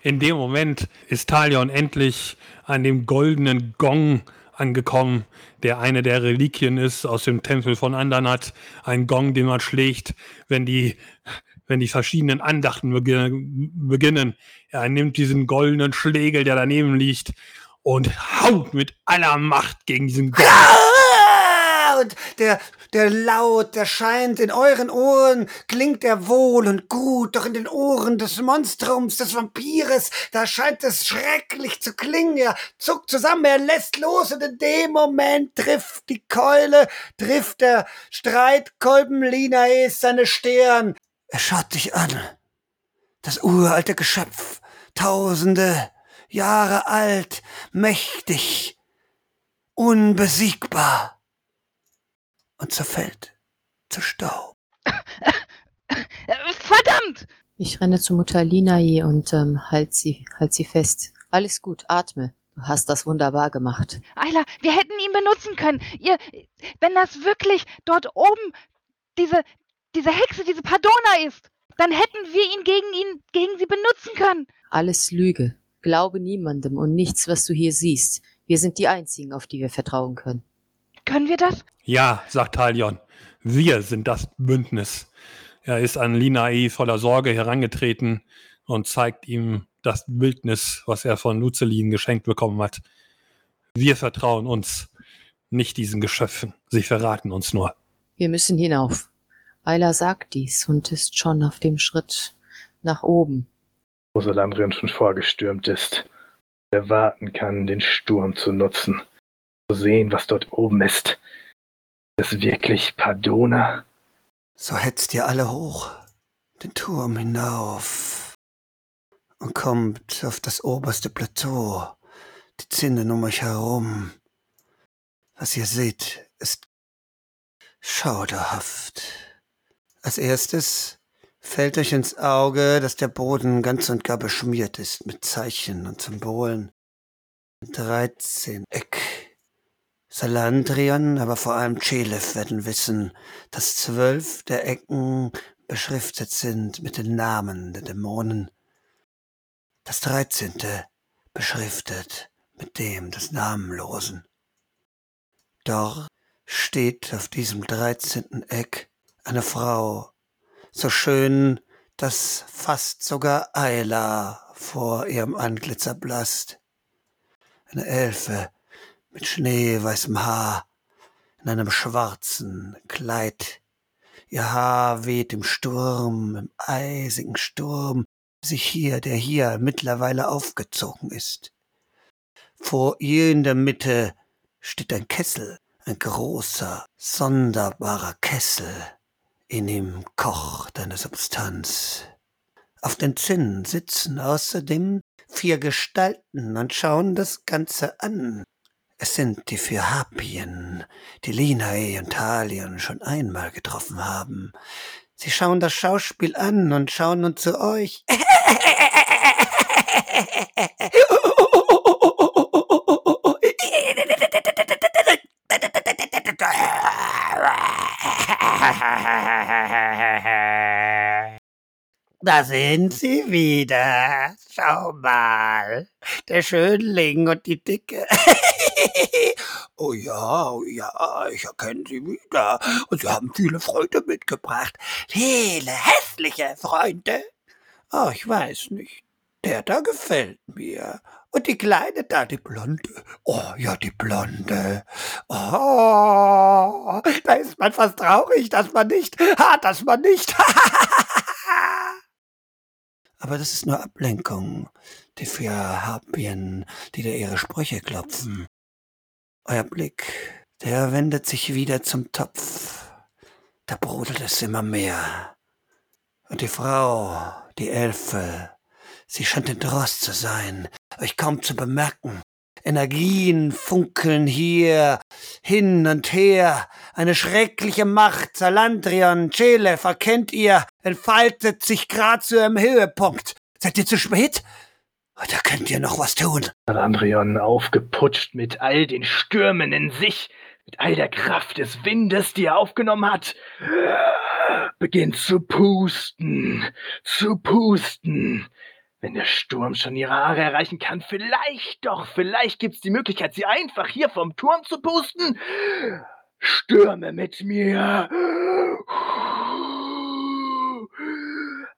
In dem Moment ist Talion endlich an dem goldenen Gong angekommen, der eine der Reliquien ist aus dem Tempel von Andernat. Ein Gong, den man schlägt, wenn die, wenn die verschiedenen Andachten begin- beginnen. Er nimmt diesen goldenen Schlegel, der daneben liegt, und haut mit aller Macht gegen diesen Gong. Und der, der Laut, der scheint in euren Ohren, klingt er wohl und gut, doch in den Ohren des Monstrums, des Vampires, da scheint es schrecklich zu klingen. Er zuckt zusammen, er lässt los und in dem Moment trifft die Keule, trifft der Streitkolben Linaes seine Stirn. Er schaut dich an. Das uralte Geschöpf, tausende Jahre alt, mächtig, unbesiegbar und zerfällt zu Staub. Verdammt! Ich renne zu Mutter Linae und ähm, halt sie, halt sie fest. Alles gut, atme. Du hast das wunderbar gemacht. Ayla, wir hätten ihn benutzen können. Ihr, wenn das wirklich dort oben diese, diese Hexe, diese Padona ist, dann hätten wir ihn gegen ihn, gegen sie benutzen können. Alles Lüge. Glaube niemandem und nichts, was du hier siehst. Wir sind die Einzigen, auf die wir vertrauen können. Können wir das? Ja, sagt Talion, wir sind das Bündnis. Er ist an Linae voller Sorge herangetreten und zeigt ihm das Bildnis, was er von Lucelin geschenkt bekommen hat. Wir vertrauen uns, nicht diesen Geschöpfen. Sie verraten uns nur. Wir müssen hinauf. Ayla sagt dies und ist schon auf dem Schritt nach oben. Wo Salandrian schon vorgestürmt ist. Wer warten kann, den Sturm zu nutzen. Zu sehen, was dort oben ist. Ist es wirklich Padona? So hetzt ihr alle hoch, den Turm hinauf und kommt auf das oberste Plateau, die Zinnen um euch herum. Was ihr seht, ist schauderhaft. Als erstes fällt euch ins Auge, dass der Boden ganz und gar beschmiert ist mit Zeichen und Symbolen. 13 Eck. Salandrian, aber vor allem Chelef werden wissen, dass zwölf der Ecken beschriftet sind mit den Namen der Dämonen. Das dreizehnte beschriftet mit dem des Namenlosen. Dort steht auf diesem dreizehnten Eck eine Frau, so schön, dass fast sogar Ayla vor ihrem Antlitz erblasst. Eine Elfe mit schneeweißem Haar in einem schwarzen Kleid. Ihr Haar weht im Sturm, im eisigen Sturm, sich hier, der hier mittlerweile aufgezogen ist. Vor ihr in der Mitte steht ein Kessel, ein großer, sonderbarer Kessel. In ihm kocht eine Substanz. Auf den Zinnen sitzen außerdem vier Gestalten und schauen das Ganze an. Es sind die vier Harpien, die Linae und Talion schon einmal getroffen haben. Sie schauen das Schauspiel an und schauen nun zu euch. Da sind sie wieder. Schau mal. Der Schönling und die Dicke. oh ja, oh ja, ich erkenne sie wieder. Und sie haben viele Freunde mitgebracht. Viele hässliche Freunde. Oh, ich weiß nicht. Der da gefällt mir. Und die Kleine da, die Blonde. Oh, ja, die Blonde. Oh, da ist man fast traurig, dass man nicht, ha, dass man nicht. Aber das ist nur Ablenkung. Die vier Harpien, die da ihre Sprüche klopfen. Euer Blick, der wendet sich wieder zum Topf. Da brodelt es immer mehr. Und die Frau, die Elfe, sie scheint entrost zu sein, euch kaum zu bemerken. Energien funkeln hier hin und her. Eine schreckliche Macht, Salandrion, Chele, verkennt ihr, entfaltet sich grad zu ihrem Höhepunkt. Seid ihr zu spät? Oder könnt ihr noch was tun? Salandrion, aufgeputscht mit all den Stürmen in sich, mit all der Kraft des Windes, die er aufgenommen hat, beginnt zu pusten, zu pusten. Wenn der Sturm schon ihre Haare erreichen kann, vielleicht doch, vielleicht gibt's die Möglichkeit, sie einfach hier vom Turm zu pusten. Stürme mit mir.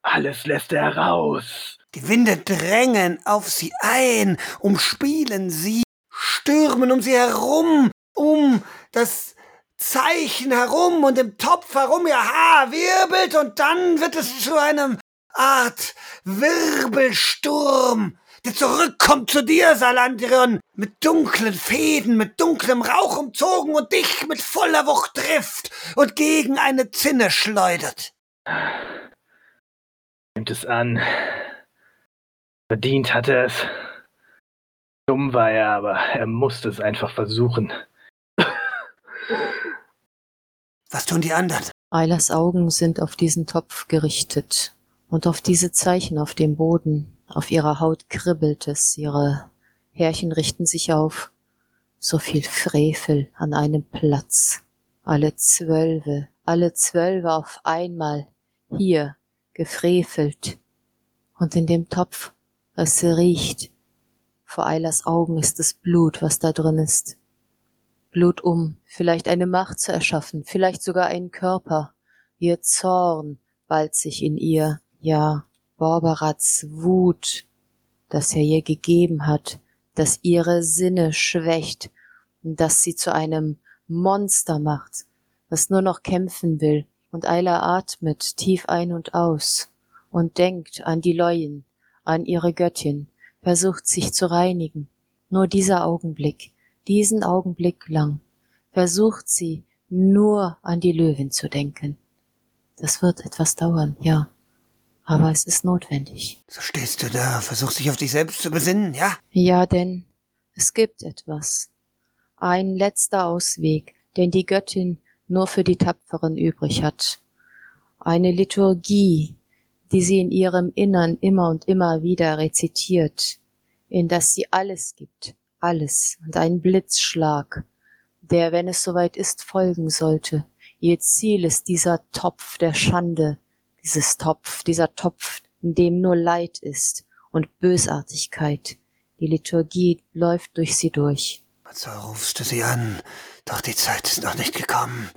Alles lässt er raus. Die Winde drängen auf sie ein, umspielen sie, stürmen um sie herum, um das Zeichen herum und im Topf herum ihr Haar wirbelt und dann wird es zu einem Art Wirbelsturm, der zurückkommt zu dir, Salandrion, mit dunklen Fäden, mit dunklem Rauch umzogen und dich mit voller Wucht trifft und gegen eine Zinne schleudert. Nimmt es an. Verdient hat er es. Dumm war er, aber er musste es einfach versuchen. Was tun die anderen? Eilers Augen sind auf diesen Topf gerichtet und auf diese Zeichen auf dem Boden. Auf ihrer Haut kribbelt es, ihre Härchen richten sich auf. So viel Frevel an einem Platz. Alle Zwölfe, alle Zwölfe auf einmal hier gefrevelt. Und in dem Topf, es riecht. Vor Eilers Augen ist es Blut, was da drin ist. Blut, um vielleicht eine Macht zu erschaffen, vielleicht sogar einen Körper. Ihr Zorn ballt sich in ihr, ja, Borberats Wut, dass er ihr gegeben hat, dass ihre Sinne schwächt und dass sie zu einem Monster macht, das nur noch kämpfen will. Und Ayla atmet tief ein und aus und denkt an die Leuen, an ihre Göttin, versucht sich zu reinigen. Nur dieser Augenblick, diesen Augenblick lang, versucht sie nur an die Löwin zu denken. Das wird etwas dauern, ja aber es ist notwendig. So stehst du da, versuchst dich auf dich selbst zu besinnen, ja? Ja, denn es gibt etwas. Ein letzter Ausweg, den die Göttin nur für die Tapferen übrig hat. Eine Liturgie, die sie in ihrem Innern immer und immer wieder rezitiert, in das sie alles gibt, alles und ein Blitzschlag, der, wenn es soweit ist, folgen sollte. Ihr Ziel ist dieser Topf der Schande, dieses Topf, dieser Topf, in dem nur Leid ist und Bösartigkeit. Die Liturgie läuft durch sie durch. So rufst du sie an, doch die Zeit ist noch nicht gekommen.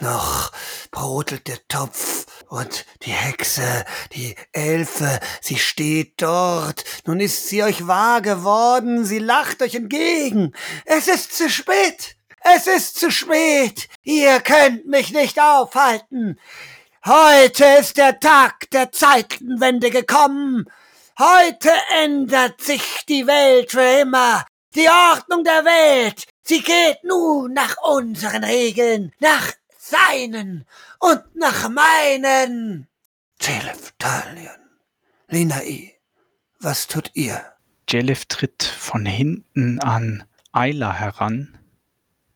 Noch brodelt der Topf Und die Hexe, die Elfe, sie steht dort. Nun ist sie euch wahr geworden, sie lacht euch entgegen. Es ist zu spät. Es ist zu spät. Ihr könnt mich nicht aufhalten. Heute ist der Tag der Zeitenwende gekommen. Heute ändert sich die Welt für immer. Die Ordnung der Welt, sie geht nun nach unseren Regeln, nach seinen und nach meinen. Celef Talion, Linai, was tut ihr? Jelif tritt von hinten an Ayla heran,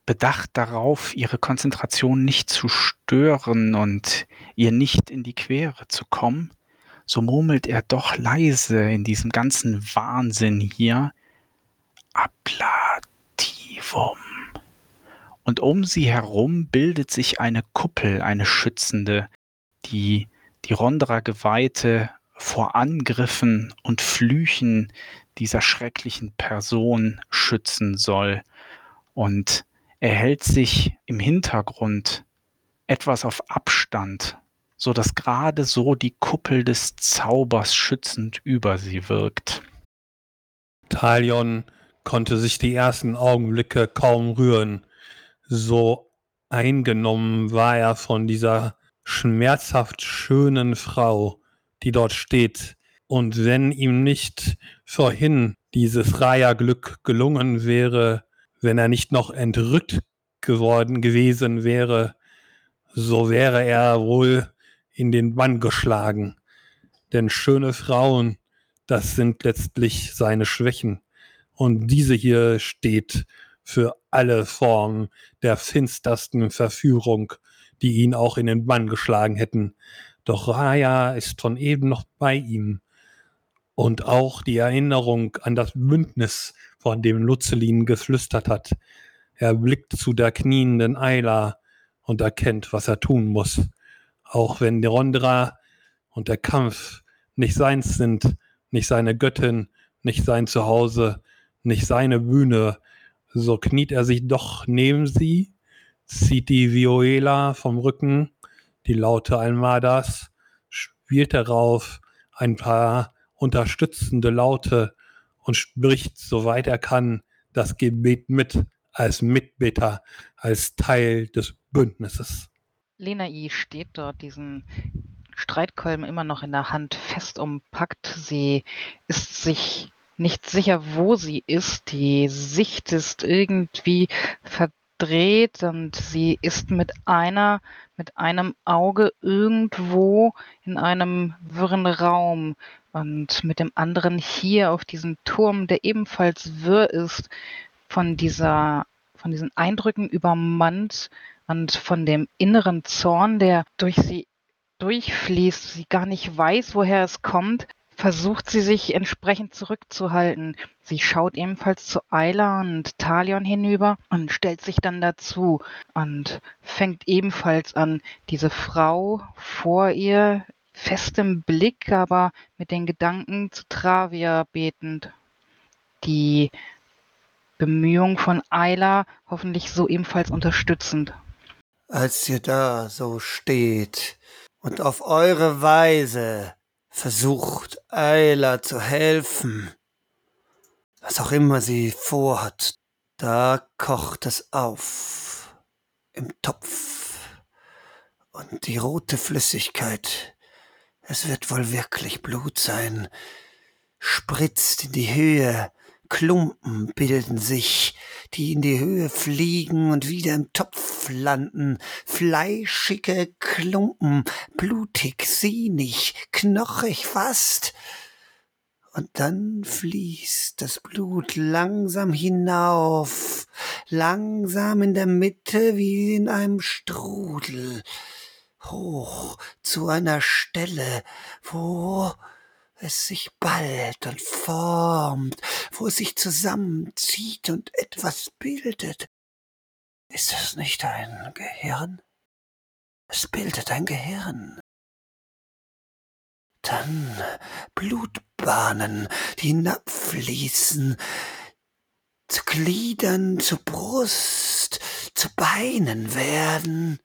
bedacht darauf, ihre Konzentration nicht zu stören und ihr nicht in die Quere zu kommen, so murmelt er doch leise in diesem ganzen Wahnsinn hier Ablativum. Und um sie herum bildet sich eine Kuppel, eine schützende, die die Rondra-Geweihte vor Angriffen und Flüchen dieser schrecklichen Person schützen soll. Und er hält sich im Hintergrund etwas auf Abstand, so dass gerade so die Kuppel des Zaubers schützend über sie wirkt. Talion konnte sich die ersten Augenblicke kaum rühren. So eingenommen war er von dieser schmerzhaft schönen Frau, die dort steht. Und wenn ihm nicht vorhin dieses Raya-Glück gelungen wäre, wenn er nicht noch entrückt geworden gewesen wäre, so wäre er wohl in den Bann geschlagen. Denn schöne Frauen, das sind letztlich seine Schwächen. Und diese hier steht für alle Formen der finstersten Verführung, die ihn auch in den Bann geschlagen hätten. Doch Raya ist von eben noch bei ihm. Und auch die Erinnerung an das Bündnis, von dem Luzelin geflüstert hat. Er blickt zu der knienden Ayla und erkennt, was er tun muss. Auch wenn Rondra und der Kampf nicht seins sind, nicht seine Göttin, nicht sein Zuhause, nicht seine Bühne, so kniet er sich doch neben sie, zieht die Viola vom Rücken, die laute Almadas, spielt darauf ein paar unterstützende Laute und spricht, soweit er kann, das Gebet mit, als Mitbeter, als Teil des Bündnisses. Lenai steht dort, diesen Streitkolben immer noch in der Hand, fest umpackt. Sie ist sich nicht sicher, wo sie ist. Die Sicht ist irgendwie verdreht und sie ist mit einer, mit einem Auge irgendwo in einem wirren Raum und mit dem anderen hier auf diesem Turm, der ebenfalls wirr ist, von dieser, von diesen Eindrücken übermannt und von dem inneren Zorn, der durch sie durchfließt, sie gar nicht weiß, woher es kommt, versucht sie sich entsprechend zurückzuhalten. Sie schaut ebenfalls zu Ayla und Talion hinüber und stellt sich dann dazu und fängt ebenfalls an, diese Frau vor ihr fest im Blick, aber mit den Gedanken zu Travia betend. Die Bemühung von Ayla hoffentlich so ebenfalls unterstützend. Als ihr da so steht und auf eure Weise versucht, Ayla zu helfen, was auch immer sie vorhat, da kocht es auf im Topf und die rote Flüssigkeit es wird wohl wirklich Blut sein. Spritzt in die Höhe, Klumpen bilden sich, die in die Höhe fliegen und wieder im Topf landen. Fleischige Klumpen, blutig, sienig, knochig fast. Und dann fließt das Blut langsam hinauf, langsam in der Mitte wie in einem Strudel hoch zu einer Stelle, wo es sich ballt und formt, wo es sich zusammenzieht und etwas bildet. Ist es nicht ein Gehirn? Es bildet ein Gehirn. Dann Blutbahnen, die hinabfließen, zu Gliedern, zu Brust, zu Beinen werden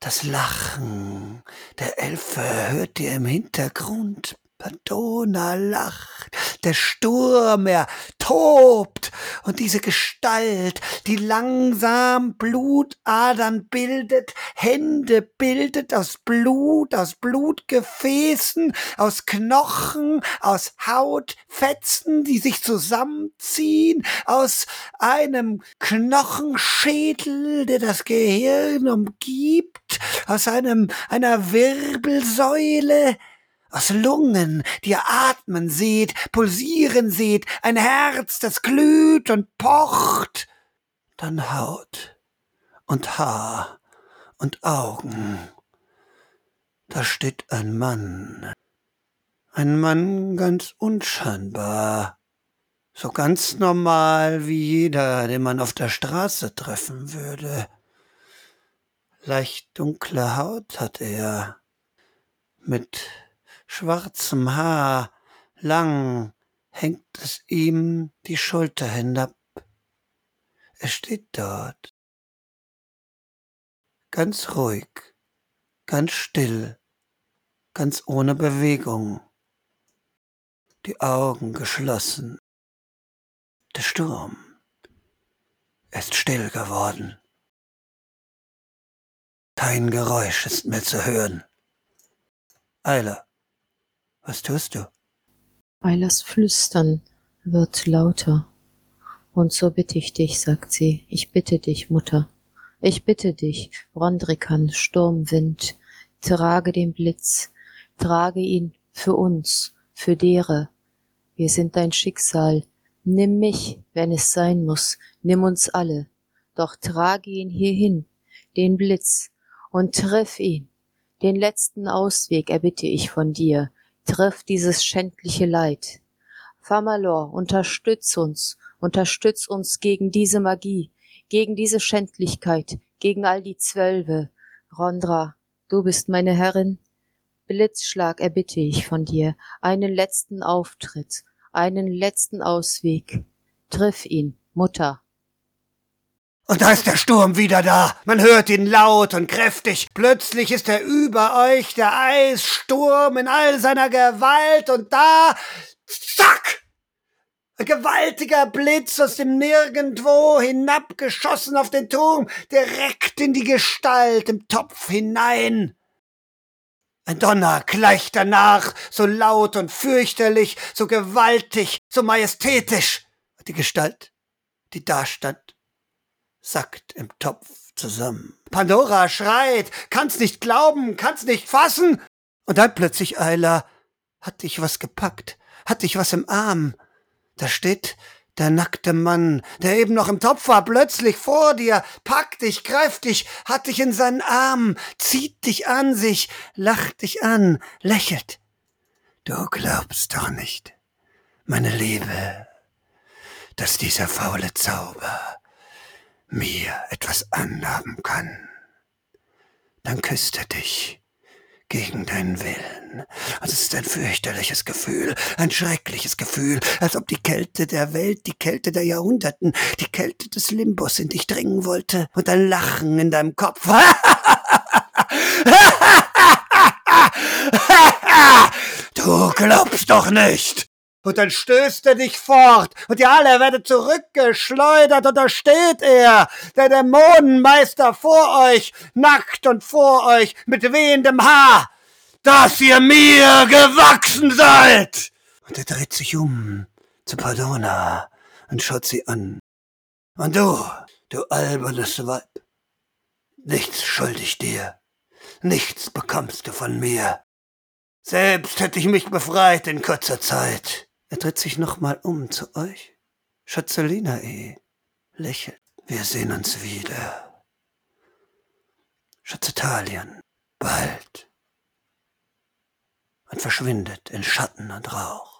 Das Lachen der Elfe hört ihr im Hintergrund. Padona lacht, der Sturm, er tobt, und diese Gestalt, die langsam Blutadern bildet, Hände bildet aus Blut, aus Blutgefäßen, aus Knochen, aus Hautfetzen, die sich zusammenziehen, aus einem Knochenschädel, der das Gehirn umgibt, aus einem, einer Wirbelsäule, aus Lungen, die ihr atmen seht, pulsieren seht, ein Herz, das glüht und pocht, dann Haut und Haar und Augen. Da steht ein Mann, ein Mann ganz unscheinbar, so ganz normal wie jeder, den man auf der Straße treffen würde. Leicht dunkle Haut hat er, mit schwarzem Haar, lang hängt es ihm die Schulter hinab. Er steht dort, ganz ruhig, ganz still, ganz ohne Bewegung, die Augen geschlossen. Der Sturm ist still geworden. Kein Geräusch ist mehr zu hören. Eiler, was tust du? Eilers Flüstern wird lauter. Und so bitte ich dich, sagt sie, ich bitte dich, Mutter. Ich bitte dich, Rondrikan, Sturmwind, trage den Blitz, trage ihn für uns, für dere. Wir sind dein Schicksal. Nimm mich, wenn es sein muss, nimm uns alle, doch trage ihn hierhin, den Blitz, und triff ihn. Den letzten Ausweg erbitte ich von dir, triff dieses schändliche Leid. Famalor, unterstütz uns, unterstütz uns gegen diese Magie, gegen diese Schändlichkeit, gegen all die Zwölfe. Rondra, du bist meine Herrin. Blitzschlag erbitte ich von dir, einen letzten Auftritt, einen letzten Ausweg. Triff ihn, Mutter. Und da ist der Sturm wieder da. Man hört ihn laut und kräftig. Plötzlich ist er über euch, der Eissturm in all seiner Gewalt. Und da, zack! Ein gewaltiger Blitz aus dem Nirgendwo hinabgeschossen auf den Turm, direkt in die Gestalt im Topf hinein. Ein Donner gleicht danach, so laut und fürchterlich, so gewaltig, so majestätisch. Die Gestalt, die da stand, sackt im Topf zusammen. Pandora schreit, kann's nicht glauben, kann's nicht fassen. Und dann plötzlich, Eila, hat dich was gepackt, hat dich was im Arm. Da steht der nackte Mann, der eben noch im Topf war, plötzlich vor dir, packt dich, greift dich, hat dich in seinen Arm, zieht dich an sich, lacht dich an, lächelt. Du glaubst doch nicht, meine Liebe, dass dieser faule Zauber mir etwas anhaben kann, dann küsst er dich gegen deinen Willen. Und es ist ein fürchterliches Gefühl, ein schreckliches Gefühl, als ob die Kälte der Welt, die Kälte der Jahrhunderten, die Kälte des Limbus in dich dringen wollte und ein Lachen in deinem Kopf. du glaubst doch nicht! Und dann stößt er dich fort und ihr alle werdet zurückgeschleudert und da steht er, der Dämonenmeister vor euch, nackt und vor euch mit wehendem Haar, dass ihr mir gewachsen seid. Und er dreht sich um zu Pardona und schaut sie an. Und du, du albernes Weib, nichts schuldig dir, nichts bekommst du von mir. Selbst hätte ich mich befreit in kurzer Zeit. Er dreht sich nochmal um zu euch. Schätzelina-E lächelt. Wir sehen uns wieder. Schatzetalien, bald. Und verschwindet in Schatten und Rauch.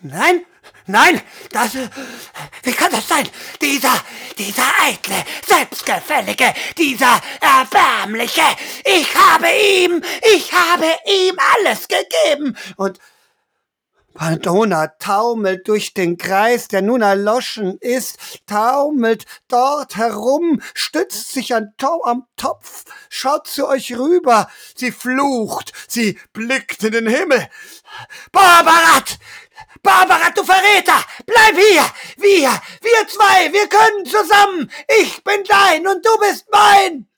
Nein, nein, das, wie kann das sein? Dieser, dieser eitle, selbstgefällige, dieser erbärmliche, ich habe ihm, ich habe ihm alles gegeben. Und Madonna taumelt durch den Kreis, der nun erloschen ist, taumelt dort herum, stützt sich an Tau am Topf, schaut zu euch rüber, sie flucht, sie blickt in den Himmel. Barbarat! Barbarat, du Verräter! Bleib hier! Wir, wir zwei, wir können zusammen! Ich bin dein und du bist mein!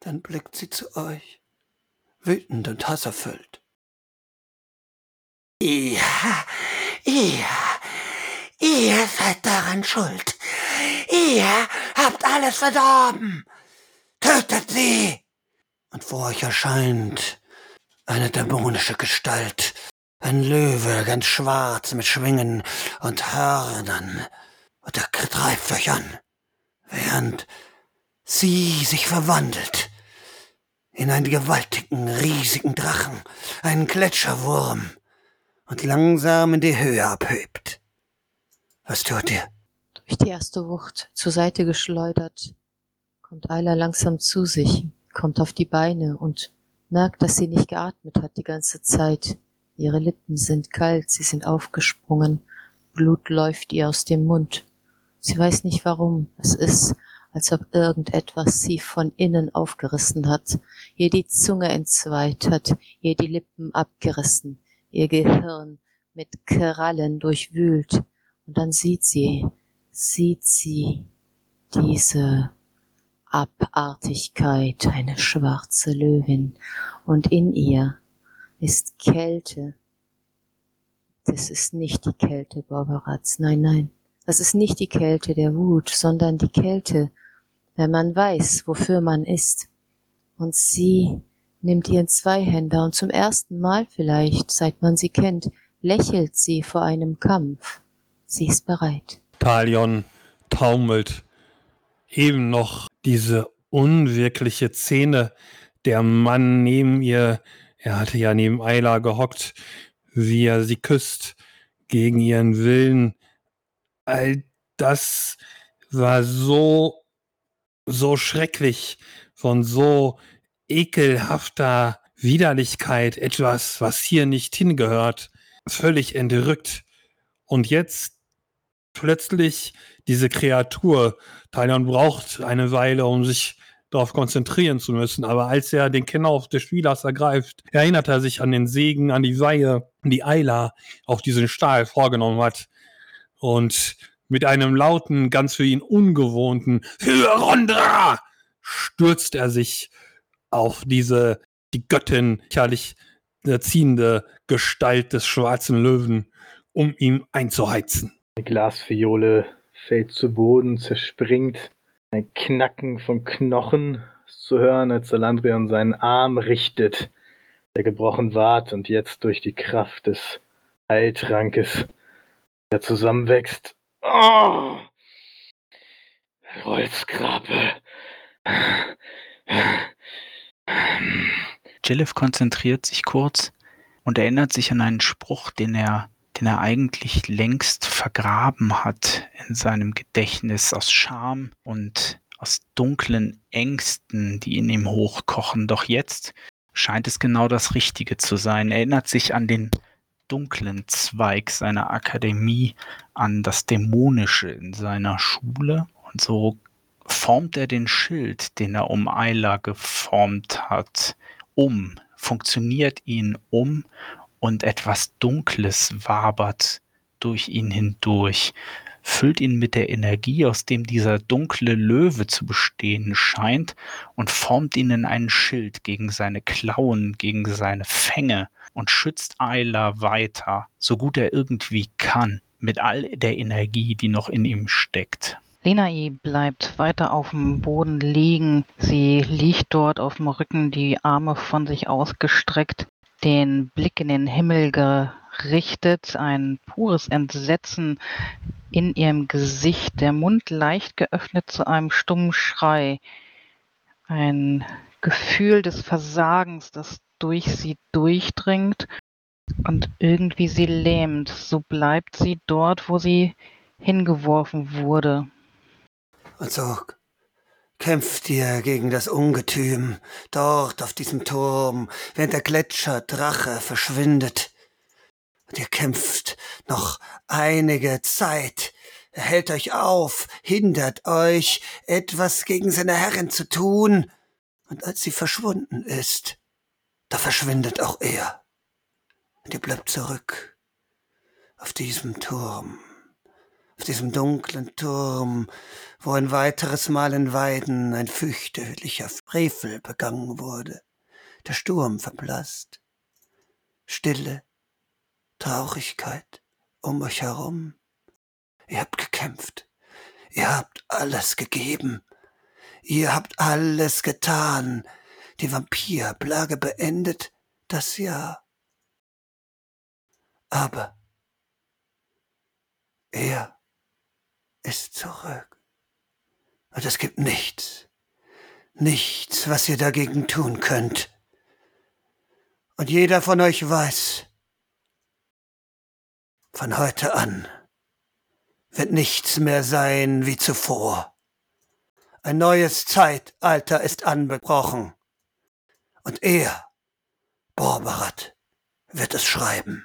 Dann blickt sie zu euch, wütend und hasserfüllt. Ihr, ihr, ihr seid daran schuld. Ihr habt alles verdorben. Tötet sie! Und vor euch erscheint eine dämonische Gestalt, ein Löwe, ganz schwarz mit Schwingen und Hörnern, und er greift euch an, während sie sich verwandelt in einen gewaltigen, riesigen Drachen, einen Gletscherwurm, und langsam in die Höhe abhebt. Was tut ihr? Durch die erste Wucht zur Seite geschleudert, kommt Ayla langsam zu sich, kommt auf die Beine und merkt, dass sie nicht geatmet hat die ganze Zeit. Ihre Lippen sind kalt, sie sind aufgesprungen, Blut läuft ihr aus dem Mund. Sie weiß nicht warum. Es ist, als ob irgendetwas sie von innen aufgerissen hat, ihr die Zunge entzweit hat, ihr die Lippen abgerissen, ihr Gehirn mit Krallen durchwühlt. Und dann sieht sie, sieht sie diese Abartigkeit, eine schwarze Löwin. Und in ihr ist Kälte. Das ist nicht die Kälte Barbarats. Nein, nein. Das ist nicht die Kälte der Wut, sondern die Kälte, wenn man weiß, wofür man ist. Und sie nimmt ihren Zweihänder und zum ersten Mal vielleicht, seit man sie kennt, lächelt sie vor einem Kampf. Sie ist bereit. Talion taumelt. Eben noch diese unwirkliche Szene. Der Mann neben ihr, er hatte ja neben Ayla gehockt, wie er sie küsst, gegen ihren Willen. All das war so, so schrecklich, von so ekelhafter Widerlichkeit, etwas, was hier nicht hingehört, völlig entrückt. Und jetzt plötzlich diese Kreatur. Thailand braucht eine Weile, um sich darauf konzentrieren zu müssen. Aber als er den Kenner des Spielers ergreift, erinnert er sich an den Segen, an die Weihe, die Ayla auf diesen Stahl vorgenommen hat. Und mit einem lauten, ganz für ihn ungewohnten Für Rondra stürzt er sich auf diese, die Göttin, herrlich erziehende Gestalt des schwarzen Löwen, um ihn einzuheizen. Eine Glasfiole fällt zu Boden, zerspringt. Ein Knacken von Knochen zu hören, als Salandrion seinen Arm richtet, der gebrochen ward und jetzt durch die Kraft des Heiltrankes der zusammenwächst. Oh! Holzgrabe. Jillif konzentriert sich kurz und erinnert sich an einen Spruch, den er den er eigentlich längst vergraben hat in seinem Gedächtnis aus Scham und aus dunklen Ängsten, die in ihm hochkochen. Doch jetzt scheint es genau das Richtige zu sein. Er erinnert sich an den dunklen Zweig seiner Akademie, an das Dämonische in seiner Schule und so formt er den Schild, den er um Ayla geformt hat, um, funktioniert ihn um und etwas Dunkles wabert durch ihn hindurch, füllt ihn mit der Energie, aus dem dieser dunkle Löwe zu bestehen scheint, und formt ihn in einen Schild gegen seine Klauen, gegen seine Fänge und schützt Ayla weiter, so gut er irgendwie kann, mit all der Energie, die noch in ihm steckt. Lenai bleibt weiter auf dem Boden liegen. Sie liegt dort auf dem Rücken, die Arme von sich ausgestreckt den Blick in den Himmel gerichtet, ein pures Entsetzen in ihrem Gesicht, der Mund leicht geöffnet zu einem stummen Schrei, ein Gefühl des Versagens, das durch sie durchdringt und irgendwie sie lähmt. So bleibt sie dort, wo sie hingeworfen wurde. Und so Kämpft ihr gegen das Ungetüm, dort auf diesem Turm, während der Gletscher Drache verschwindet. Und ihr kämpft noch einige Zeit. Er hält euch auf, hindert euch, etwas gegen seine Herrin zu tun. Und als sie verschwunden ist, da verschwindet auch er. Und ihr bleibt zurück auf diesem Turm, auf diesem dunklen Turm, wo ein weiteres Mal in Weiden ein fürchterlicher Frevel begangen wurde. Der Sturm verblasst. Stille, Traurigkeit um euch herum. Ihr habt gekämpft. Ihr habt alles gegeben. Ihr habt alles getan. Die Vampirplage beendet das Jahr. Aber er ist zurück. Und es gibt nichts, nichts, was ihr dagegen tun könnt. Und jeder von euch weiß, von heute an wird nichts mehr sein wie zuvor. Ein neues Zeitalter ist angebrochen. Und er, Borberat, wird es schreiben.